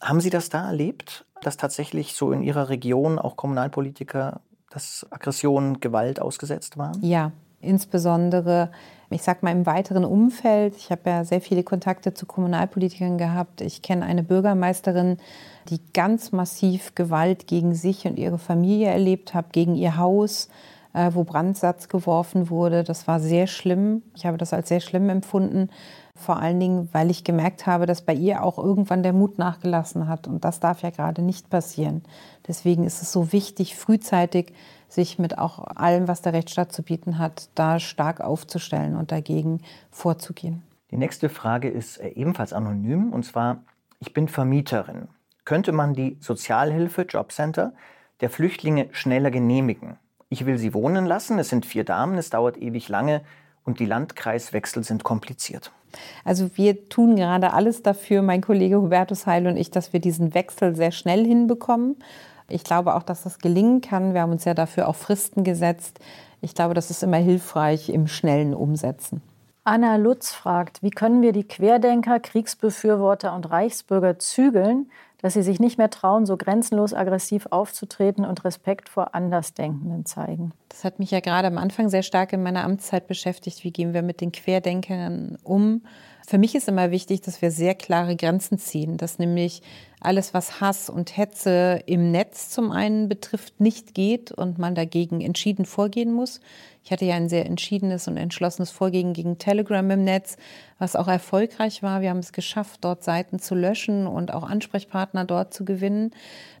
S1: Haben Sie das da erlebt, dass tatsächlich so in Ihrer Region auch Kommunalpolitiker, dass Aggression, Gewalt ausgesetzt waren?
S3: Ja, insbesondere, ich sag mal im weiteren Umfeld. Ich habe ja sehr viele Kontakte zu Kommunalpolitikern gehabt. Ich kenne eine Bürgermeisterin, die ganz massiv Gewalt gegen sich und ihre Familie erlebt hat, gegen ihr Haus, äh, wo Brandsatz geworfen wurde. Das war sehr schlimm. Ich habe das als sehr schlimm empfunden. Vor allen Dingen, weil ich gemerkt habe, dass bei ihr auch irgendwann der Mut nachgelassen hat. Und das darf ja gerade nicht passieren. Deswegen ist es so wichtig, frühzeitig sich mit auch allem, was der Rechtsstaat zu bieten hat, da stark aufzustellen und dagegen vorzugehen.
S1: Die nächste Frage ist äh, ebenfalls anonym. Und zwar, ich bin Vermieterin könnte man die Sozialhilfe, Jobcenter der Flüchtlinge schneller genehmigen. Ich will sie wohnen lassen, es sind vier Damen, es dauert ewig lange und die Landkreiswechsel sind kompliziert.
S3: Also wir tun gerade alles dafür, mein Kollege Hubertus Heil und ich, dass wir diesen Wechsel sehr schnell hinbekommen. Ich glaube auch, dass das gelingen kann. Wir haben uns ja dafür auch Fristen gesetzt. Ich glaube, das ist immer hilfreich im schnellen Umsetzen.
S2: Anna Lutz fragt, wie können wir die Querdenker, Kriegsbefürworter und Reichsbürger zügeln, dass sie sich nicht mehr trauen, so grenzenlos aggressiv aufzutreten und Respekt vor Andersdenkenden zeigen.
S3: Das hat mich ja gerade am Anfang sehr stark in meiner Amtszeit beschäftigt. Wie gehen wir mit den Querdenkern um? Für mich ist immer wichtig, dass wir sehr klare Grenzen ziehen, dass nämlich alles, was Hass und Hetze im Netz zum einen betrifft, nicht geht und man dagegen entschieden vorgehen muss. Ich hatte ja ein sehr entschiedenes und entschlossenes Vorgehen gegen Telegram im Netz, was auch erfolgreich war. Wir haben es geschafft, dort Seiten zu löschen und auch Ansprechpartner dort zu gewinnen.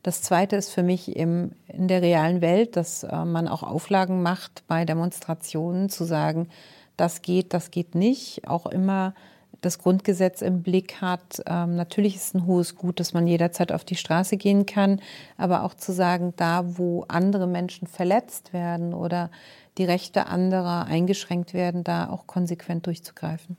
S3: Das Zweite ist für mich im, in der realen Welt, dass äh, man auch Auflagen macht bei Demonstrationen, zu sagen, das geht, das geht nicht. Auch immer das Grundgesetz im Blick hat. Ähm, natürlich ist es ein hohes Gut, dass man jederzeit auf die Straße gehen kann, aber auch zu sagen, da wo andere Menschen verletzt werden oder die Rechte anderer eingeschränkt werden, da auch konsequent durchzugreifen.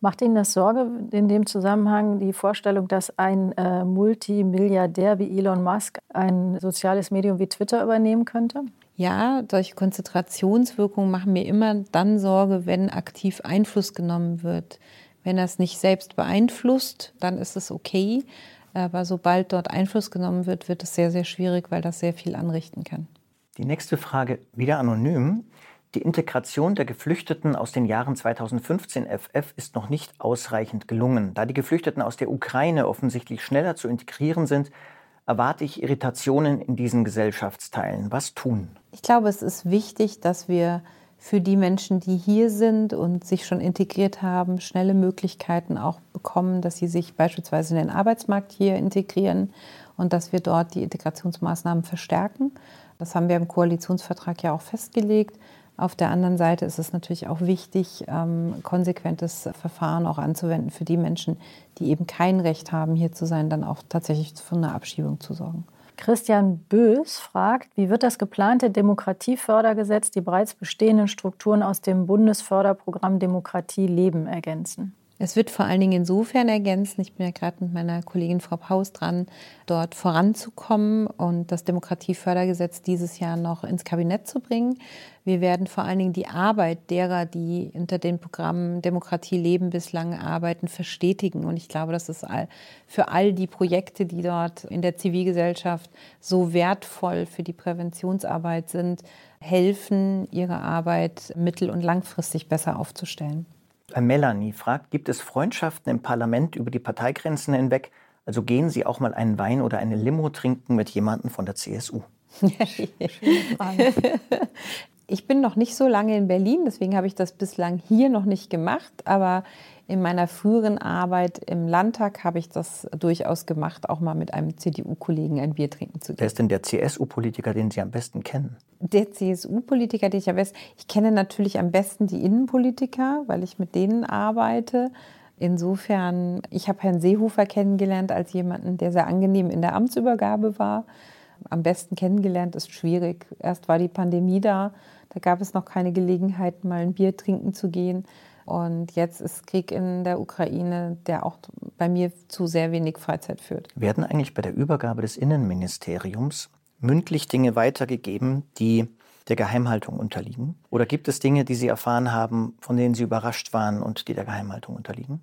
S2: Macht Ihnen das Sorge in dem Zusammenhang die Vorstellung, dass ein äh, Multimilliardär wie Elon Musk ein soziales Medium wie Twitter übernehmen könnte?
S3: Ja, solche Konzentrationswirkungen machen mir immer dann Sorge, wenn aktiv Einfluss genommen wird. Wenn er es nicht selbst beeinflusst, dann ist es okay. Aber sobald dort Einfluss genommen wird, wird es sehr, sehr schwierig, weil das sehr viel anrichten kann.
S1: Die nächste Frage, wieder anonym. Die Integration der Geflüchteten aus den Jahren 2015 FF ist noch nicht ausreichend gelungen. Da die Geflüchteten aus der Ukraine offensichtlich schneller zu integrieren sind, erwarte ich Irritationen in diesen Gesellschaftsteilen. Was tun?
S3: Ich glaube, es ist wichtig, dass wir für die Menschen, die hier sind und sich schon integriert haben, schnelle Möglichkeiten auch bekommen, dass sie sich beispielsweise in den Arbeitsmarkt hier integrieren und dass wir dort die Integrationsmaßnahmen verstärken. Das haben wir im Koalitionsvertrag ja auch festgelegt. Auf der anderen Seite ist es natürlich auch wichtig, ähm, konsequentes Verfahren auch anzuwenden für die Menschen, die eben kein Recht haben, hier zu sein, dann auch tatsächlich für eine Abschiebung zu sorgen.
S2: Christian Bös fragt, wie wird das geplante Demokratiefördergesetz die bereits bestehenden Strukturen aus dem Bundesförderprogramm Demokratie leben ergänzen?
S3: Es wird vor allen Dingen insofern ergänzen, ich bin ja gerade mit meiner Kollegin Frau Paus dran, dort voranzukommen und das Demokratiefördergesetz dieses Jahr noch ins Kabinett zu bringen. Wir werden vor allen Dingen die Arbeit derer, die unter den Programmen Demokratie leben bislang arbeiten, verstetigen. Und ich glaube, das ist für all die Projekte, die dort in der Zivilgesellschaft so wertvoll für die Präventionsarbeit sind, helfen, ihre Arbeit mittel- und langfristig besser aufzustellen.
S1: Äh, Melanie fragt, gibt es Freundschaften im Parlament über die Parteigrenzen hinweg? Also gehen Sie auch mal einen Wein oder eine Limo trinken mit jemandem von der CSU?
S3: ich bin noch nicht so lange in Berlin, deswegen habe ich das bislang hier noch nicht gemacht. Aber in meiner früheren Arbeit im Landtag habe ich das durchaus gemacht, auch mal mit einem CDU-Kollegen ein Bier trinken zu gehen.
S1: Wer ist denn der CSU-Politiker, den Sie am besten kennen?
S3: Der CSU-Politiker, den ich am besten, ich kenne natürlich am besten die Innenpolitiker, weil ich mit denen arbeite. Insofern, ich habe Herrn Seehofer kennengelernt als jemanden, der sehr angenehm in der Amtsübergabe war. Am besten kennengelernt ist schwierig. Erst war die Pandemie da, da gab es noch keine Gelegenheit, mal ein Bier trinken zu gehen. Und jetzt ist Krieg in der Ukraine, der auch bei mir zu sehr wenig Freizeit führt.
S1: Werden eigentlich bei der Übergabe des Innenministeriums mündlich Dinge weitergegeben, die der Geheimhaltung unterliegen? Oder gibt es Dinge, die Sie erfahren haben, von denen Sie überrascht waren und die der Geheimhaltung unterliegen?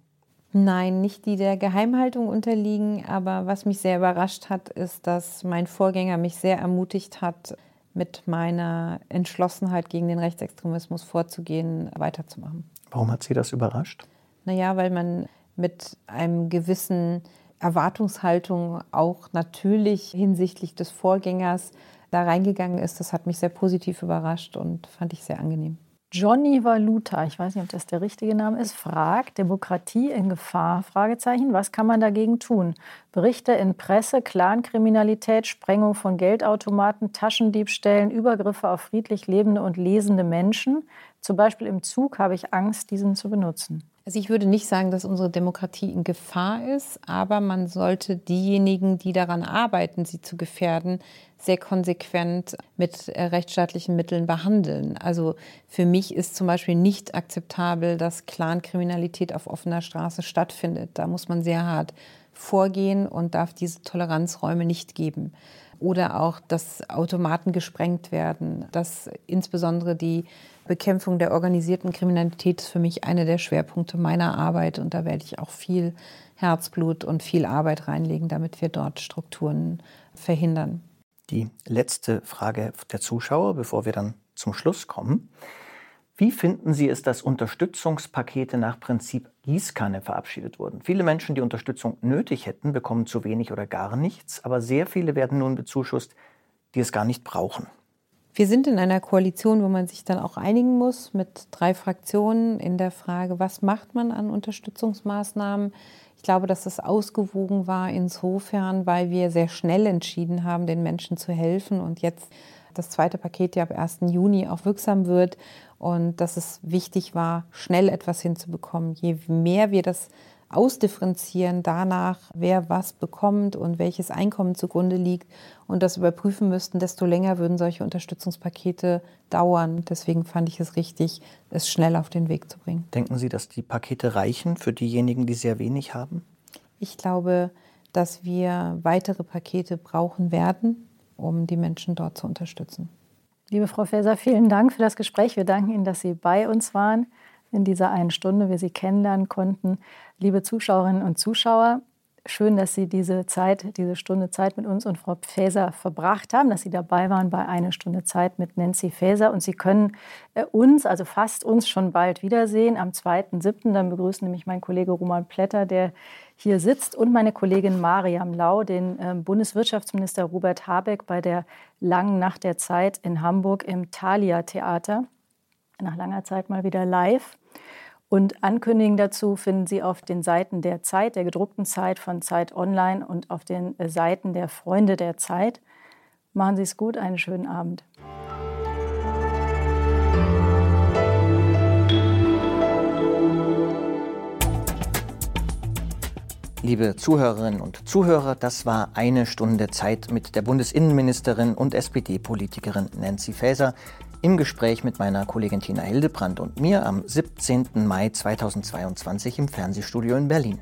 S3: Nein, nicht die der Geheimhaltung unterliegen. Aber was mich sehr überrascht hat, ist, dass mein Vorgänger mich sehr ermutigt hat, mit meiner Entschlossenheit gegen den Rechtsextremismus vorzugehen, weiterzumachen.
S1: Warum hat Sie das überrascht?
S3: Naja, weil man mit einem gewissen Erwartungshaltung auch natürlich hinsichtlich des Vorgängers da reingegangen ist. Das hat mich sehr positiv überrascht und fand ich sehr angenehm.
S2: Johnny Valuta, ich weiß nicht, ob das der richtige Name ist, fragt, Demokratie in Gefahr? Fragezeichen, was kann man dagegen tun? Berichte in Presse, Clankriminalität, Sprengung von Geldautomaten, Taschendiebstählen, Übergriffe auf friedlich lebende und lesende Menschen. Zum Beispiel im Zug habe ich Angst, diesen zu benutzen.
S3: Also ich würde nicht sagen, dass unsere Demokratie in Gefahr ist, aber man sollte diejenigen, die daran arbeiten, sie zu gefährden, sehr konsequent mit äh, rechtsstaatlichen Mitteln behandeln. Also für mich ist zum Beispiel nicht akzeptabel, dass Clankriminalität auf offener Straße stattfindet. Da muss man sehr hart vorgehen und darf diese Toleranzräume nicht geben. Oder auch, dass Automaten gesprengt werden, dass insbesondere die Bekämpfung der organisierten Kriminalität ist für mich einer der Schwerpunkte meiner Arbeit und da werde ich auch viel Herzblut und viel Arbeit reinlegen, damit wir dort Strukturen verhindern.
S1: Die letzte Frage der Zuschauer, bevor wir dann zum Schluss kommen. Wie finden Sie es, dass Unterstützungspakete nach Prinzip Gießkanne verabschiedet wurden? Viele Menschen, die Unterstützung nötig hätten, bekommen zu wenig oder gar nichts, aber sehr viele werden nun bezuschusst, die es gar nicht brauchen.
S3: Wir sind in einer Koalition, wo man sich dann auch einigen muss mit drei Fraktionen in der Frage, was macht man an Unterstützungsmaßnahmen. Ich glaube, dass es ausgewogen war insofern, weil wir sehr schnell entschieden haben, den Menschen zu helfen und jetzt das zweite Paket ja ab 1. Juni auch wirksam wird und dass es wichtig war, schnell etwas hinzubekommen. Je mehr wir das ausdifferenzieren danach, wer was bekommt und welches Einkommen zugrunde liegt und das überprüfen müssten, desto länger würden solche Unterstützungspakete dauern. Deswegen fand ich es richtig, es schnell auf den Weg zu bringen.
S1: Denken Sie, dass die Pakete reichen für diejenigen, die sehr wenig haben?
S3: Ich glaube, dass wir weitere Pakete brauchen werden, um die Menschen dort zu unterstützen.
S2: Liebe Frau Faeser, vielen Dank für das Gespräch. Wir danken Ihnen, dass Sie bei uns waren in dieser einen Stunde, wir Sie kennenlernen konnten. Liebe Zuschauerinnen und Zuschauer, schön, dass Sie diese Zeit, diese Stunde Zeit mit uns und Frau Faeser verbracht haben, dass Sie dabei waren bei einer Stunde Zeit mit Nancy Faeser. Und Sie können äh, uns, also fast uns, schon bald wiedersehen. Am 2.7. Dann begrüßen nämlich mein Kollege Roman Plätter, der hier sitzt, und meine Kollegin Mariam Lau, den ähm, Bundeswirtschaftsminister Robert Habeck bei der langen Nacht der Zeit in Hamburg im Thalia Theater. Nach langer Zeit mal wieder live. Und Ankündigungen dazu finden Sie auf den Seiten der Zeit, der gedruckten Zeit von Zeit Online und auf den äh, Seiten der Freunde der Zeit. Machen Sie es gut, einen schönen Abend.
S1: Liebe Zuhörerinnen und Zuhörer, das war eine Stunde Zeit mit der Bundesinnenministerin und SPD-Politikerin Nancy Faeser im Gespräch mit meiner Kollegin Tina Hildebrand und mir am 17. Mai 2022 im Fernsehstudio in Berlin.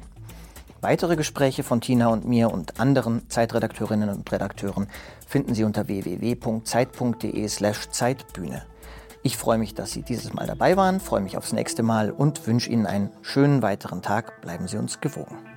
S1: Weitere Gespräche von Tina und mir und anderen Zeitredakteurinnen und Redakteuren finden Sie unter www.zeit.de/slash Zeitbühne. Ich freue mich, dass Sie dieses Mal dabei waren, freue mich aufs nächste Mal und wünsche Ihnen einen schönen weiteren Tag. Bleiben Sie uns gewogen.